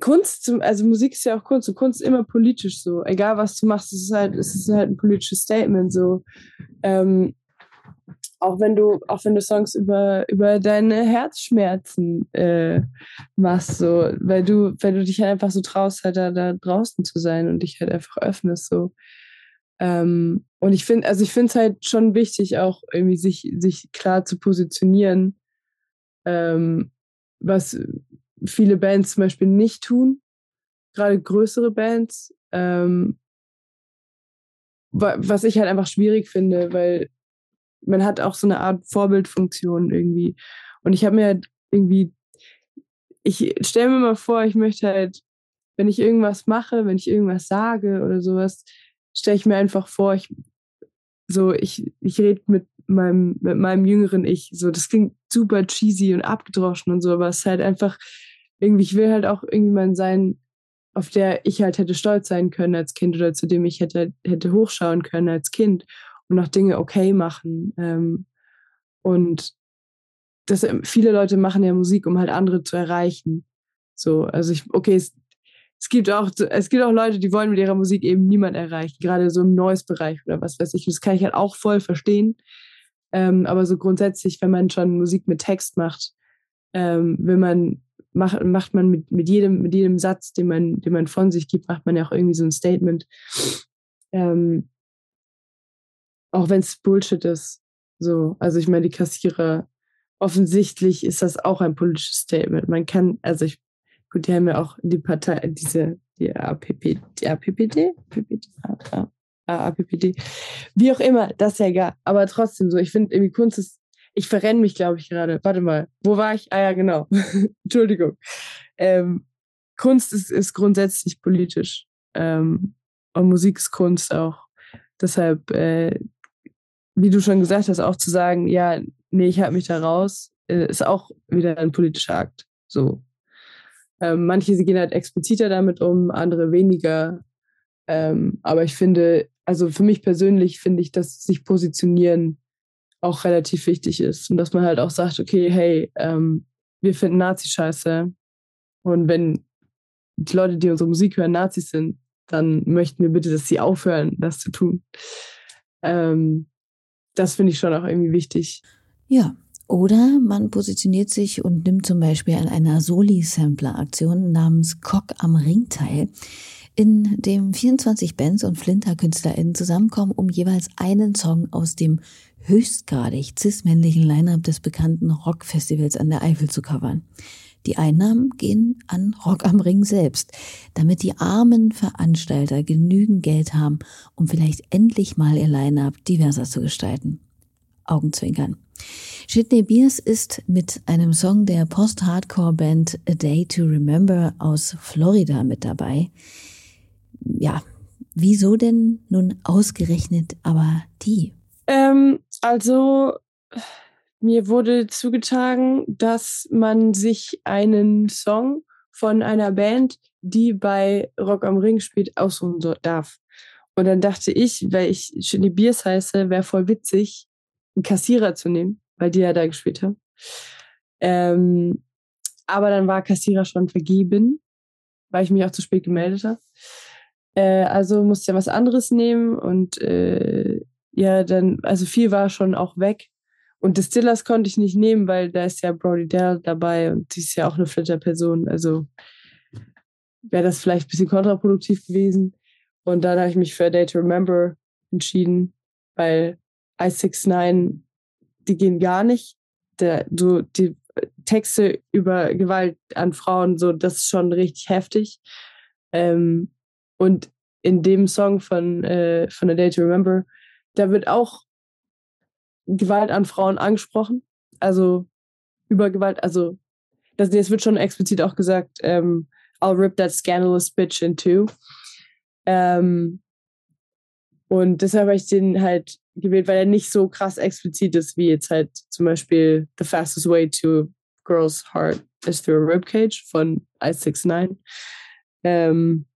Kunst, also Musik ist ja auch Kunst und Kunst ist immer politisch so. Egal was du machst, es ist halt, es ist halt ein politisches Statement so. Ähm, auch wenn du, auch wenn du Songs über, über deine Herzschmerzen äh, machst, so, weil du, weil du dich halt einfach so traust, halt da, da draußen zu sein und dich halt einfach öffnest, so. Ähm, und ich finde, also ich finde es halt schon wichtig, auch irgendwie sich, sich klar zu positionieren ähm, was viele Bands zum Beispiel nicht tun, gerade größere Bands, ähm, was ich halt einfach schwierig finde, weil man hat auch so eine Art Vorbildfunktion irgendwie. Und ich habe mir halt irgendwie, ich stelle mir mal vor, ich möchte halt, wenn ich irgendwas mache, wenn ich irgendwas sage oder sowas, stelle ich mir einfach vor, ich so, ich, ich rede mit meinem, mit meinem jüngeren Ich. So, das klingt super cheesy und abgedroschen und so, aber es ist halt einfach, irgendwie, ich will halt auch irgendjemand sein, auf der ich halt hätte stolz sein können als Kind oder zu dem ich hätte, hätte hochschauen können als Kind und auch Dinge okay machen. Ähm, und das, viele Leute machen ja Musik, um halt andere zu erreichen. So, also ich, okay, es, es gibt auch, es gibt auch Leute, die wollen mit ihrer Musik eben niemand erreichen, gerade so im Noise-Bereich oder was weiß ich. Das kann ich halt auch voll verstehen. Ähm, aber so grundsätzlich, wenn man schon Musik mit Text macht, ähm, will man, macht, macht man mit, mit, jedem, mit jedem Satz, den man, den man von sich gibt, macht man ja auch irgendwie so ein Statement. Ähm, auch wenn es Bullshit ist. So, also ich meine, die Kassierer, offensichtlich ist das auch ein politisches Statement. Man kann, also ich Gut, die haben ja auch die Partei, diese, die APP, die APPD? APPD? APPD. Wie auch immer, das ist ja egal. Aber trotzdem so, ich finde irgendwie Kunst ist, ich verrenne mich, glaube ich, gerade. Warte mal, wo war ich? Ah ja, genau. Entschuldigung. Ähm, Kunst ist, ist grundsätzlich politisch. Ähm, und Musik ist Kunst auch. Deshalb, äh, wie du schon gesagt hast, auch zu sagen, ja, nee, ich halte mich da raus, äh, ist auch wieder ein politischer Akt. So. Ähm, manche gehen halt expliziter damit um, andere weniger. Ähm, aber ich finde, also für mich persönlich finde ich, dass sich positionieren auch relativ wichtig ist und dass man halt auch sagt, okay, hey, ähm, wir finden Nazi scheiße und wenn die Leute, die unsere Musik hören, Nazis sind, dann möchten wir bitte, dass sie aufhören, das zu tun. Ähm, das finde ich schon auch irgendwie wichtig. Ja, oder man positioniert sich und nimmt zum Beispiel an einer Soli-Sampler-Aktion namens Cock am Ring teil, in dem 24 Bands und Flinter-KünstlerInnen zusammenkommen, um jeweils einen Song aus dem höchstgradig cis-männlichen Line-Up des bekannten Rockfestivals an der Eifel zu covern. Die Einnahmen gehen an Rock am Ring selbst, damit die armen Veranstalter genügend Geld haben, um vielleicht endlich mal ihr Line-Up diverser zu gestalten. Augenzwinkern. Shitney Beers ist mit einem Song der Post-Hardcore-Band A Day to Remember aus Florida mit dabei. Ja, wieso denn nun ausgerechnet aber die? Ähm, also, mir wurde zugetragen, dass man sich einen Song von einer Band, die bei Rock am Ring spielt, aussuchen darf. Und dann dachte ich, weil ich Shitney Beers heiße, wäre voll witzig, einen Kassierer zu nehmen, weil die ja da gespielt haben. Ähm, aber dann war Kassierer schon vergeben, weil ich mich auch zu spät gemeldet habe. Äh, also musste ja was anderes nehmen und äh, ja, dann, also viel war schon auch weg. Und Distillers konnte ich nicht nehmen, weil da ist ja Brody Dell dabei und die ist ja auch eine Flitter-Person. Also wäre das vielleicht ein bisschen kontraproduktiv gewesen. Und dann habe ich mich für A Day to Remember entschieden, weil I69, die gehen gar nicht. Der, so die Texte über Gewalt an Frauen, so, das ist schon richtig heftig. Ähm, und in dem Song von, äh, von A Day to Remember, da wird auch Gewalt an Frauen angesprochen. Also über Gewalt, also das, das wird schon explizit auch gesagt, ähm, I'll rip that scandalous bitch in two. Ähm, und deshalb habe ich den halt gewählt, weil er nicht so krass explizit ist, wie jetzt halt zum Beispiel The Fastest Way to Girl's Heart is Through a Ribcage von I69. Ähm,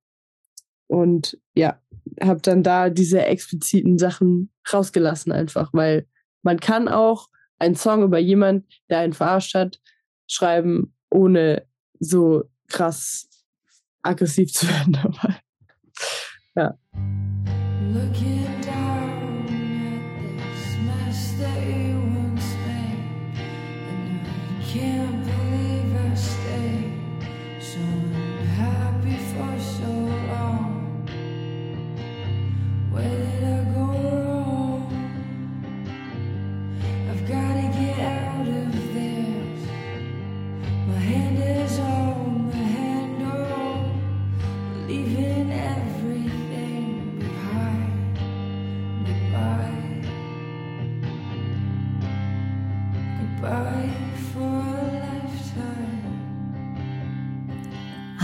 und ja, habe dann da diese expliziten Sachen rausgelassen einfach, weil man kann auch einen Song über jemand, der einen verarscht hat, schreiben, ohne so krass aggressiv zu werden dabei. Ja.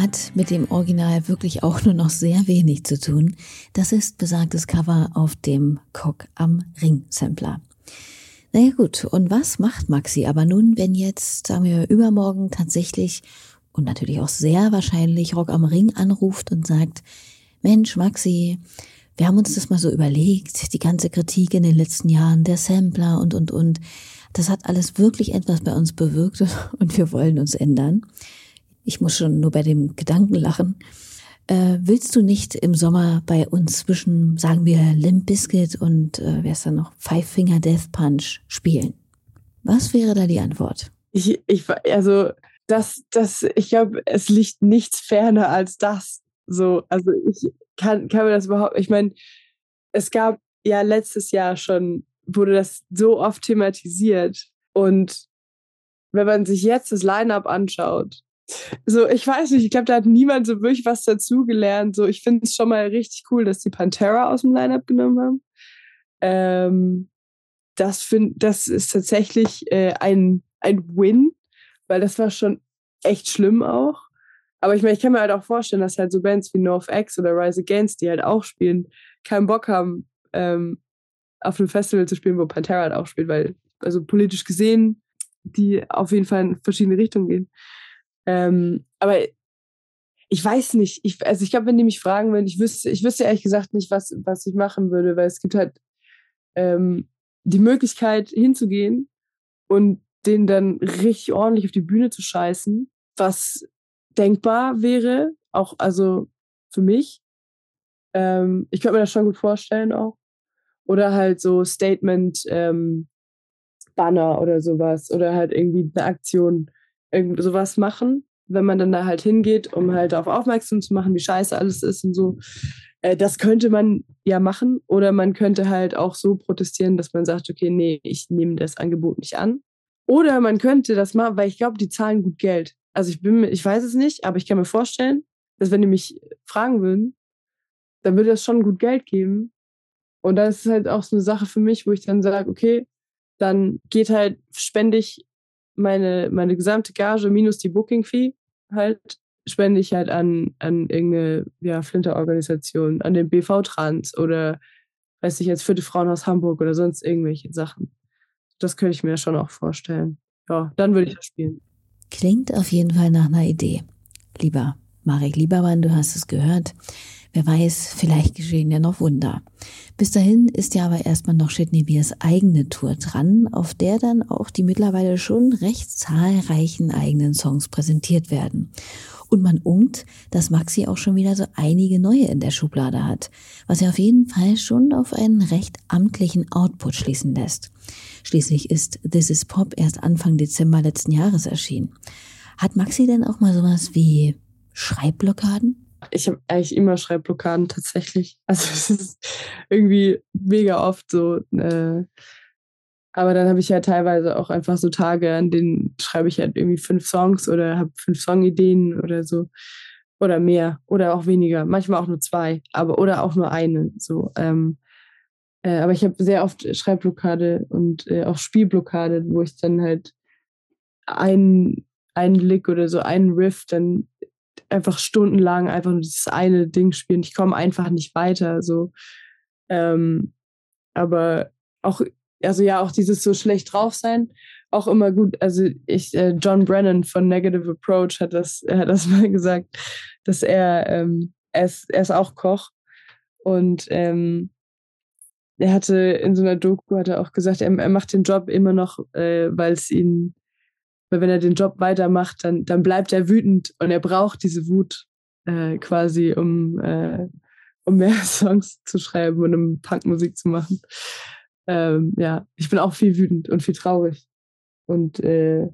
Hat mit dem Original wirklich auch nur noch sehr wenig zu tun. Das ist besagtes Cover auf dem Cock am Ring Sampler. Naja gut, und was macht Maxi aber nun, wenn jetzt, sagen wir, übermorgen tatsächlich und natürlich auch sehr wahrscheinlich Rock am Ring anruft und sagt, Mensch, Maxi, wir haben uns das mal so überlegt, die ganze Kritik in den letzten Jahren, der Sampler und, und, und, das hat alles wirklich etwas bei uns bewirkt und wir wollen uns ändern. Ich muss schon nur bei dem Gedanken lachen. Äh, willst du nicht im Sommer bei uns zwischen, sagen wir, Limp Bizkit und äh, wer ist da noch, Five Finger Death Punch spielen? Was wäre da die Antwort? Ich, ich, also, das, das, ich glaube, es liegt nichts ferner als das. So, also ich kann, kann mir das überhaupt, ich meine, es gab ja letztes Jahr schon, wurde das so oft thematisiert. Und wenn man sich jetzt das Line-Up anschaut, so, ich weiß nicht, ich glaube, da hat niemand so wirklich was dazugelernt. So, ich finde es schon mal richtig cool, dass die Pantera aus dem Line-Up genommen haben. Ähm, das, find, das ist tatsächlich äh, ein, ein Win, weil das war schon echt schlimm auch. Aber ich meine, ich kann mir halt auch vorstellen, dass halt so Bands wie NoFX oder Rise Against, die halt auch spielen, keinen Bock haben, ähm, auf einem Festival zu spielen, wo Pantera halt auch spielt, weil, also politisch gesehen, die auf jeden Fall in verschiedene Richtungen gehen. Ähm, aber ich weiß nicht. Ich, also ich glaube, wenn die mich fragen würden, ich wüsste, ich wüsste ehrlich gesagt nicht, was, was ich machen würde, weil es gibt halt ähm, die Möglichkeit hinzugehen und den dann richtig ordentlich auf die Bühne zu scheißen, was denkbar wäre, auch also für mich. Ähm, ich könnte mir das schon gut vorstellen auch. Oder halt so Statement ähm, Banner oder sowas oder halt irgendwie eine Aktion, irgend sowas machen, wenn man dann da halt hingeht, um halt darauf aufmerksam zu machen, wie scheiße alles ist und so. Äh, das könnte man ja machen oder man könnte halt auch so protestieren, dass man sagt, okay, nee, ich nehme das Angebot nicht an. Oder man könnte das machen, weil ich glaube, die zahlen gut Geld. Also ich bin, ich weiß es nicht, aber ich kann mir vorstellen, dass wenn die mich fragen würden, dann würde das schon gut Geld geben. Und das ist halt auch so eine Sache für mich, wo ich dann sage, okay, dann geht halt, spende ich meine, meine gesamte Gage minus die Booking-Fee halt, spende ich halt an, an irgendeine ja, Flinter-Organisation, an den BV Trans oder weiß ich jetzt, Vierte Frauenhaus Hamburg oder sonst irgendwelche Sachen. Das könnte ich mir schon auch vorstellen. Ja, dann würde ich das spielen. Klingt auf jeden Fall nach einer Idee. Lieber Marek Liebermann, du hast es gehört. Wer weiß, vielleicht geschehen ja noch Wunder. Bis dahin ist ja aber erstmal noch Shitney Beers eigene Tour dran, auf der dann auch die mittlerweile schon recht zahlreichen eigenen Songs präsentiert werden. Und man ungt, dass Maxi auch schon wieder so einige neue in der Schublade hat, was ja auf jeden Fall schon auf einen recht amtlichen Output schließen lässt. Schließlich ist This is Pop erst Anfang Dezember letzten Jahres erschienen. Hat Maxi denn auch mal sowas wie Schreibblockaden? Ich habe eigentlich immer Schreibblockaden tatsächlich. Also es ist irgendwie mega oft so. Äh, aber dann habe ich ja teilweise auch einfach so Tage, an denen schreibe ich halt irgendwie fünf Songs oder habe fünf Songideen oder so. Oder mehr. Oder auch weniger. Manchmal auch nur zwei. Aber oder auch nur eine. So. Ähm, äh, aber ich habe sehr oft Schreibblockade und äh, auch Spielblockade, wo ich dann halt einen, einen Lick oder so einen Riff dann einfach stundenlang einfach nur dieses eine Ding spielen. Ich komme einfach nicht weiter. So. Ähm, aber auch, also ja, auch dieses so schlecht drauf sein, auch immer gut. Also ich, äh, John Brennan von Negative Approach hat das, hat das mal gesagt, dass er, ähm, er, ist, er ist auch Koch und ähm, er hatte in so einer Doku hat er auch gesagt, er, er macht den Job immer noch, äh, weil es ihn weil wenn er den Job weitermacht, dann, dann bleibt er wütend und er braucht diese Wut äh, quasi, um, äh, um mehr Songs zu schreiben und um Punkmusik zu machen. Ähm, ja, ich bin auch viel wütend und viel traurig und äh,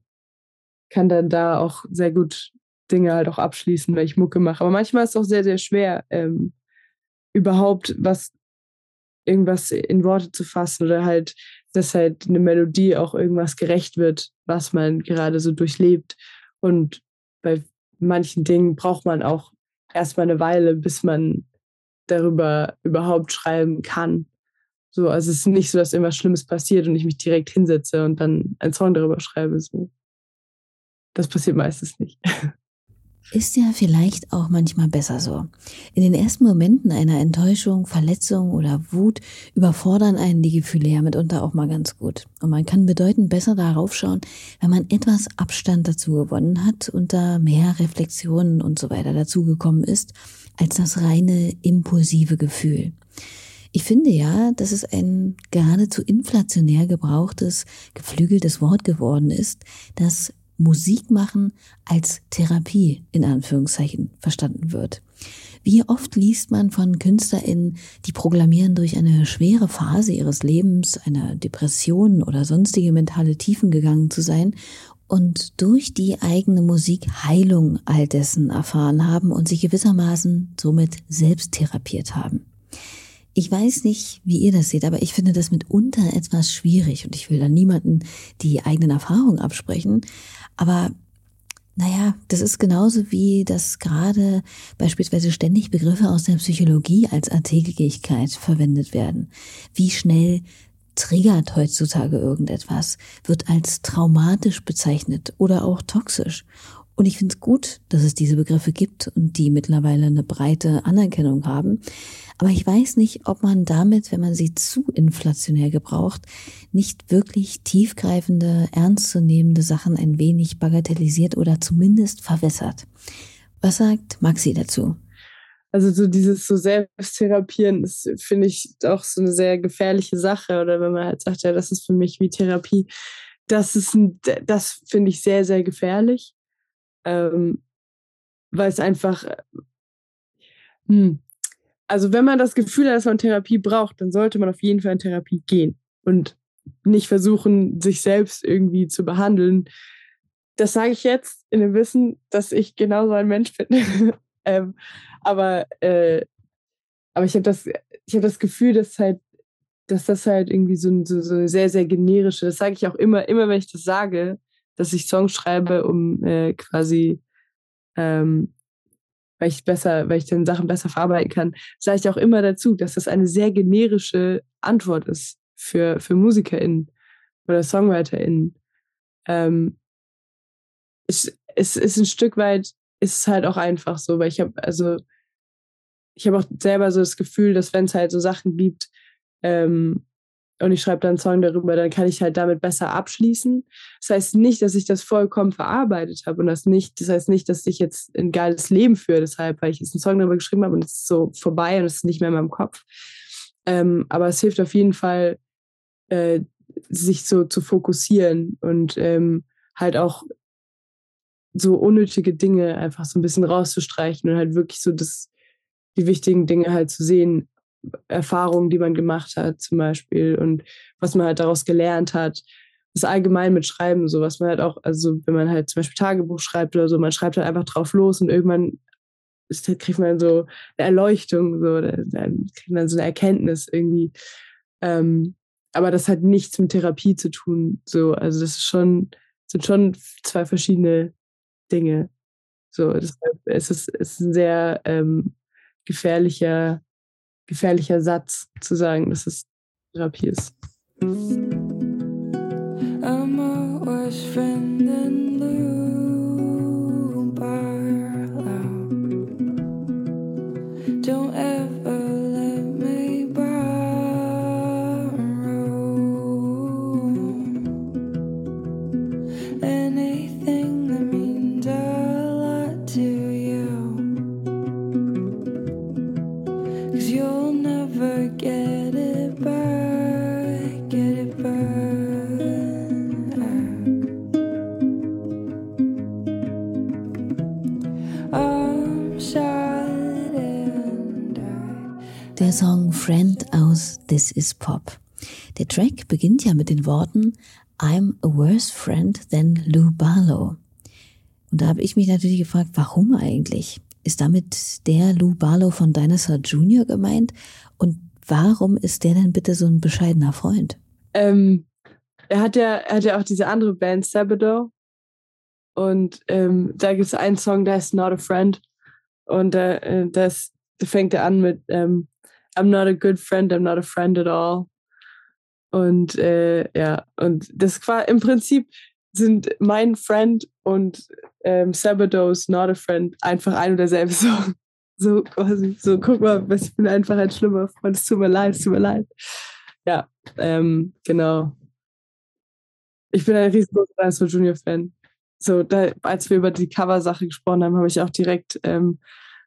kann dann da auch sehr gut Dinge halt auch abschließen, weil ich Mucke mache. Aber manchmal ist es auch sehr, sehr schwer, ähm, überhaupt was irgendwas in Worte zu fassen oder halt dass halt eine Melodie auch irgendwas gerecht wird, was man gerade so durchlebt. Und bei manchen Dingen braucht man auch erstmal eine Weile, bis man darüber überhaupt schreiben kann. So, also es ist nicht so, dass irgendwas Schlimmes passiert und ich mich direkt hinsetze und dann einen Song darüber schreibe. So. Das passiert meistens nicht. Ist ja vielleicht auch manchmal besser so. In den ersten Momenten einer Enttäuschung, Verletzung oder Wut überfordern einen die Gefühle ja mitunter auch mal ganz gut. Und man kann bedeutend besser darauf schauen, wenn man etwas Abstand dazu gewonnen hat und da mehr Reflexionen und so weiter dazugekommen ist, als das reine impulsive Gefühl. Ich finde ja, dass es ein geradezu inflationär gebrauchtes, geflügeltes Wort geworden ist, das Musik machen als Therapie in Anführungszeichen verstanden wird. Wie oft liest man von KünstlerInnen, die proklamieren durch eine schwere Phase ihres Lebens, einer Depression oder sonstige mentale Tiefen gegangen zu sein und durch die eigene Musik Heilung all dessen erfahren haben und sich gewissermaßen somit selbst therapiert haben. Ich weiß nicht, wie ihr das seht, aber ich finde das mitunter etwas schwierig und ich will da niemanden die eigenen Erfahrungen absprechen. Aber naja, das ist genauso wie das gerade beispielsweise ständig Begriffe aus der Psychologie als Alltäglichkeit verwendet werden. Wie schnell triggert heutzutage irgendetwas, wird als traumatisch bezeichnet oder auch toxisch. Und ich finde es gut, dass es diese Begriffe gibt und die mittlerweile eine breite Anerkennung haben. Aber ich weiß nicht, ob man damit, wenn man sie zu inflationär gebraucht, nicht wirklich tiefgreifende, ernstzunehmende Sachen ein wenig bagatellisiert oder zumindest verwässert. Was sagt Maxi dazu? Also so dieses so Selbsttherapieren ist, finde ich, auch so eine sehr gefährliche Sache. Oder wenn man halt sagt, ja, das ist für mich wie Therapie, das ist ein, das finde ich sehr, sehr gefährlich. Ähm, weil es einfach, hm, also wenn man das Gefühl hat, dass man Therapie braucht, dann sollte man auf jeden Fall in Therapie gehen und nicht versuchen, sich selbst irgendwie zu behandeln. Das sage ich jetzt in dem Wissen, dass ich genauso ein Mensch bin. ähm, aber, äh, aber ich habe das, habe das Gefühl, dass halt, dass das halt irgendwie so, so, so sehr, sehr generische, das sage ich auch immer, immer wenn ich das sage, dass ich Songs schreibe, um äh, quasi, ähm, weil ich besser, weil ich dann Sachen besser verarbeiten kann, sage ich auch immer dazu, dass das eine sehr generische Antwort ist für, für MusikerInnen oder SongwriterInnen. Ähm, es, es ist ein Stück weit ist es halt auch einfach so, weil ich habe, also ich habe auch selber so das Gefühl, dass wenn es halt so Sachen gibt ähm, und ich schreibe dann einen Song darüber, dann kann ich halt damit besser abschließen. Das heißt nicht, dass ich das vollkommen verarbeitet habe und das nicht, das heißt nicht, dass ich jetzt ein geiles Leben führe, deshalb, weil ich jetzt einen Song darüber geschrieben habe und es ist so vorbei und es ist nicht mehr in meinem Kopf. Ähm, aber es hilft auf jeden Fall, äh, sich so zu fokussieren und ähm, halt auch so unnötige Dinge einfach so ein bisschen rauszustreichen und halt wirklich so das, die wichtigen Dinge halt zu sehen, Erfahrungen, die man gemacht hat zum Beispiel und was man halt daraus gelernt hat. Das allgemein mit Schreiben, so was man halt auch, also wenn man halt zum Beispiel Tagebuch schreibt oder so, man schreibt halt einfach drauf los und irgendwann ist, kriegt man so eine Erleuchtung, so, dann kriegt man so eine Erkenntnis irgendwie. Ähm, aber das hat nichts mit Therapie zu tun. So, also das ist schon, sind schon zwei verschiedene Dinge. So, deshalb ist es ist ein sehr ähm, gefährlicher, gefährlicher Satz zu sagen, dass es Therapie ist. This Is Pop. Der Track beginnt ja mit den Worten I'm a worse friend than Lou Barlow. Und da habe ich mich natürlich gefragt, warum eigentlich? Ist damit der Lou Barlow von Dinosaur Jr. gemeint? Und warum ist der denn bitte so ein bescheidener Freund? Ähm, er hat ja, er hat ja auch diese andere Band, Sabado. Und ähm, da gibt es einen Song, der heißt Not a Friend. Und da, äh, das, da fängt er an mit ähm, I'm not a good friend, I'm not a friend at all. Und äh, ja, und das war im Prinzip sind mein Friend und ähm, Sabados Not a Friend einfach ein und derselbe Song. So quasi, so guck mal, ich bin einfach ein schlimmer Freund, es tut mir leid, es tut mir leid. Ja, ähm, genau. Ich bin ein riesengroßer Dinosaur Junior Fan. So, da, als wir über die Cover-Sache gesprochen haben, habe ich auch direkt ähm,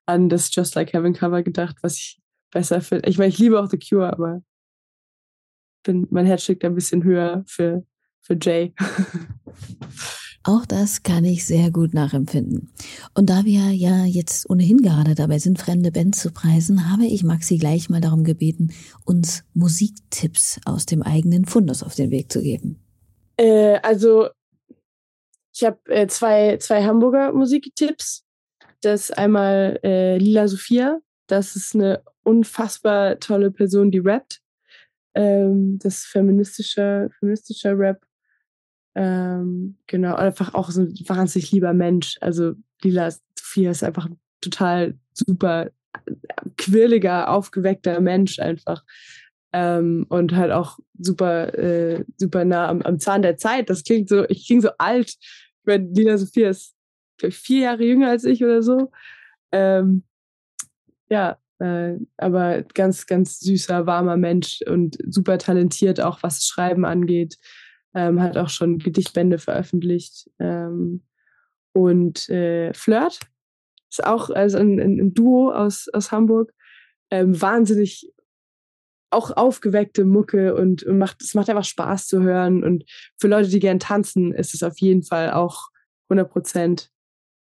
an das Just Like Heaven Cover gedacht, was ich besser finde. Ich meine, ich liebe auch The Cure, aber bin, mein Herz schlägt ein bisschen höher für, für Jay. Auch das kann ich sehr gut nachempfinden. Und da wir ja jetzt ohnehin gerade dabei sind, fremde Bands zu preisen, habe ich Maxi gleich mal darum gebeten, uns Musiktipps aus dem eigenen Fundus auf den Weg zu geben. Äh, also, ich habe äh, zwei, zwei Hamburger Musiktipps. Das einmal äh, Lila Sophia. Das ist eine unfassbar tolle Person, die rappt. Ähm, das ist feministischer, feministischer Rap. Ähm, genau, einfach auch so ein wahnsinnig lieber Mensch. Also Lila Sophia ist einfach ein total super quirliger, aufgeweckter Mensch einfach. Ähm, und halt auch super, äh, super nah am, am Zahn der Zeit. Das klingt so, ich klinge so alt. Ich meine, Lila Sophia ist vier Jahre jünger als ich oder so. Ähm, ja, äh, aber ganz, ganz süßer, warmer Mensch und super talentiert, auch was Schreiben angeht. Ähm, hat auch schon Gedichtbände veröffentlicht. Ähm, und äh, Flirt ist auch also ein, ein Duo aus, aus Hamburg. Ähm, wahnsinnig auch aufgeweckte Mucke und, und macht, es macht einfach Spaß zu hören. Und für Leute, die gern tanzen, ist es auf jeden Fall auch 100 Prozent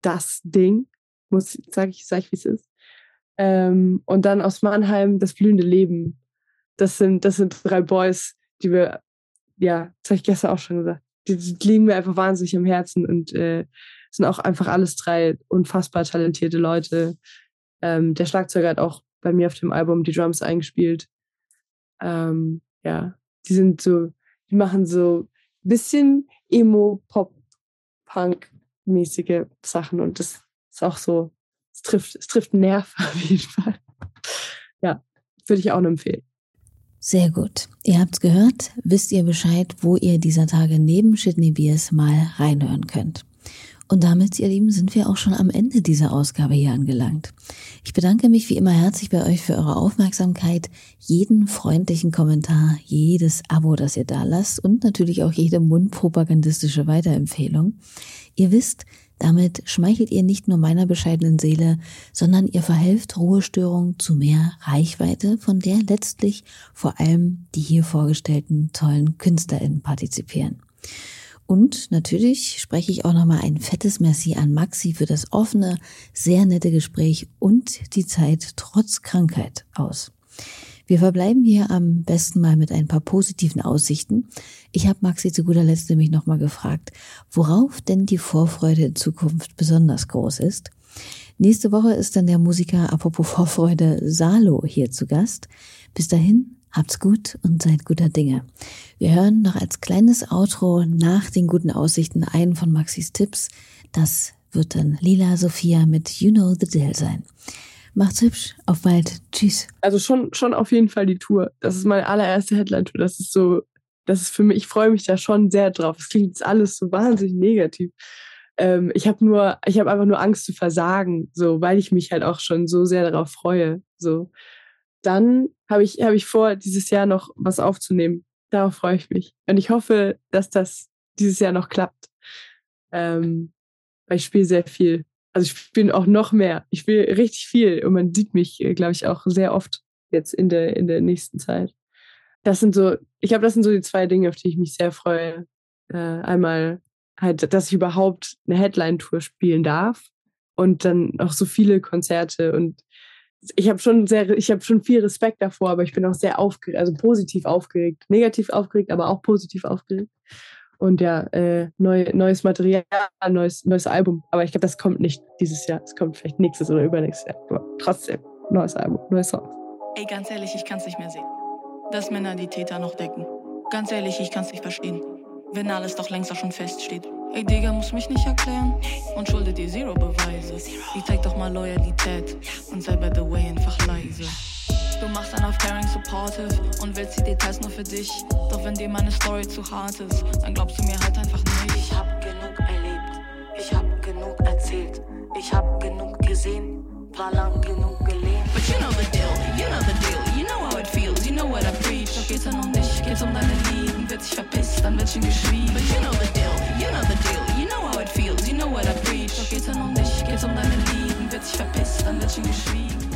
das Ding. Muss, sag ich, sag ich, wie es ist. Ähm, und dann aus Mannheim das blühende Leben. Das sind, das sind drei Boys, die wir, ja, das habe ich gestern auch schon gesagt, die, die liegen mir einfach wahnsinnig im Herzen und äh, sind auch einfach alles drei unfassbar talentierte Leute. Ähm, der Schlagzeuger hat auch bei mir auf dem Album die Drums eingespielt. Ähm, ja, die sind so, die machen so ein bisschen Emo-Pop-Punk-mäßige Sachen und das ist auch so, es trifft, es trifft einen Nerv auf jeden Fall. Ja, würde ich auch nur empfehlen. Sehr gut. Ihr habt's gehört, wisst ihr Bescheid, wo ihr dieser Tage neben Shitney Beers mal reinhören könnt. Und damit, ihr Lieben, sind wir auch schon am Ende dieser Ausgabe hier angelangt. Ich bedanke mich wie immer herzlich bei euch für eure Aufmerksamkeit, jeden freundlichen Kommentar, jedes Abo, das ihr da lasst und natürlich auch jede mundpropagandistische Weiterempfehlung. Ihr wisst, damit schmeichelt ihr nicht nur meiner bescheidenen Seele, sondern ihr verhelft Ruhestörung zu mehr Reichweite, von der letztlich vor allem die hier vorgestellten tollen KünstlerInnen partizipieren. Und natürlich spreche ich auch nochmal ein fettes Merci an Maxi für das offene, sehr nette Gespräch und die Zeit trotz Krankheit aus. Wir verbleiben hier am besten mal mit ein paar positiven Aussichten. Ich habe Maxi zu guter Letzt nämlich nochmal gefragt, worauf denn die Vorfreude in Zukunft besonders groß ist. Nächste Woche ist dann der Musiker apropos Vorfreude Salo hier zu Gast. Bis dahin Habt's gut und seid guter Dinge. Wir hören noch als kleines Outro nach den guten Aussichten einen von Maxis Tipps. Das wird dann Lila Sophia mit You Know the Deal sein. Macht's hübsch, auf bald, tschüss. Also schon, schon auf jeden Fall die Tour. Das ist meine allererste Headline-Tour. Das ist so, das ist für mich, ich freue mich da schon sehr drauf. Es klingt jetzt alles so wahnsinnig negativ. Ähm, ich habe nur, ich habe einfach nur Angst zu versagen, so, weil ich mich halt auch schon so sehr darauf freue. So dann habe ich, hab ich vor, dieses Jahr noch was aufzunehmen. Darauf freue ich mich. Und ich hoffe, dass das dieses Jahr noch klappt. Ähm, weil ich spiele sehr viel. Also ich spiele auch noch mehr. Ich spiele richtig viel und man sieht mich, äh, glaube ich, auch sehr oft jetzt in der, in der nächsten Zeit. Das sind so, ich glaube, das sind so die zwei Dinge, auf die ich mich sehr freue. Äh, einmal halt, dass ich überhaupt eine Headline-Tour spielen darf und dann auch so viele Konzerte und ich habe schon sehr, ich habe schon viel Respekt davor, aber ich bin auch sehr aufgeregt, also positiv aufgeregt, negativ aufgeregt, aber auch positiv aufgeregt. Und ja, äh, neu, neues Material, neues, neues Album. Aber ich glaube, das kommt nicht dieses Jahr. Es kommt vielleicht nächstes oder übernächstes Jahr. Aber trotzdem, neues Album, neues Song. Ey, ganz ehrlich, ich kann's nicht mehr sehen. Dass Männer die Täter noch decken. Ganz ehrlich, ich kann's nicht verstehen. Wenn alles doch längst auch schon feststeht. Ey, Digga, muss mich nicht erklären und schuldet dir Zero Beweise. Ich zeig doch mal Loyalität und sei by the way einfach leise. Du machst einen auf Caring Supportive und willst die Details nur für dich. Doch wenn dir meine Story zu hart ist, dann glaubst du mir halt einfach nicht. Ich hab genug erlebt, ich hab genug erzählt, ich hab genug gesehen, war lang genug gelebt. But you know the deal, you know the deal, you know how it feels, you know what I preach. Doch geht's ja noch nicht, geht's um deine Lieben, wird sich verpisst, dann wird schon geschrieben. But you know the deal, you know the deal, you know how it feels, you know what I preach. Doch geht's ja noch nicht, geht's um deine Lieben, wird sich verpisst, dann wird schon geschrieben.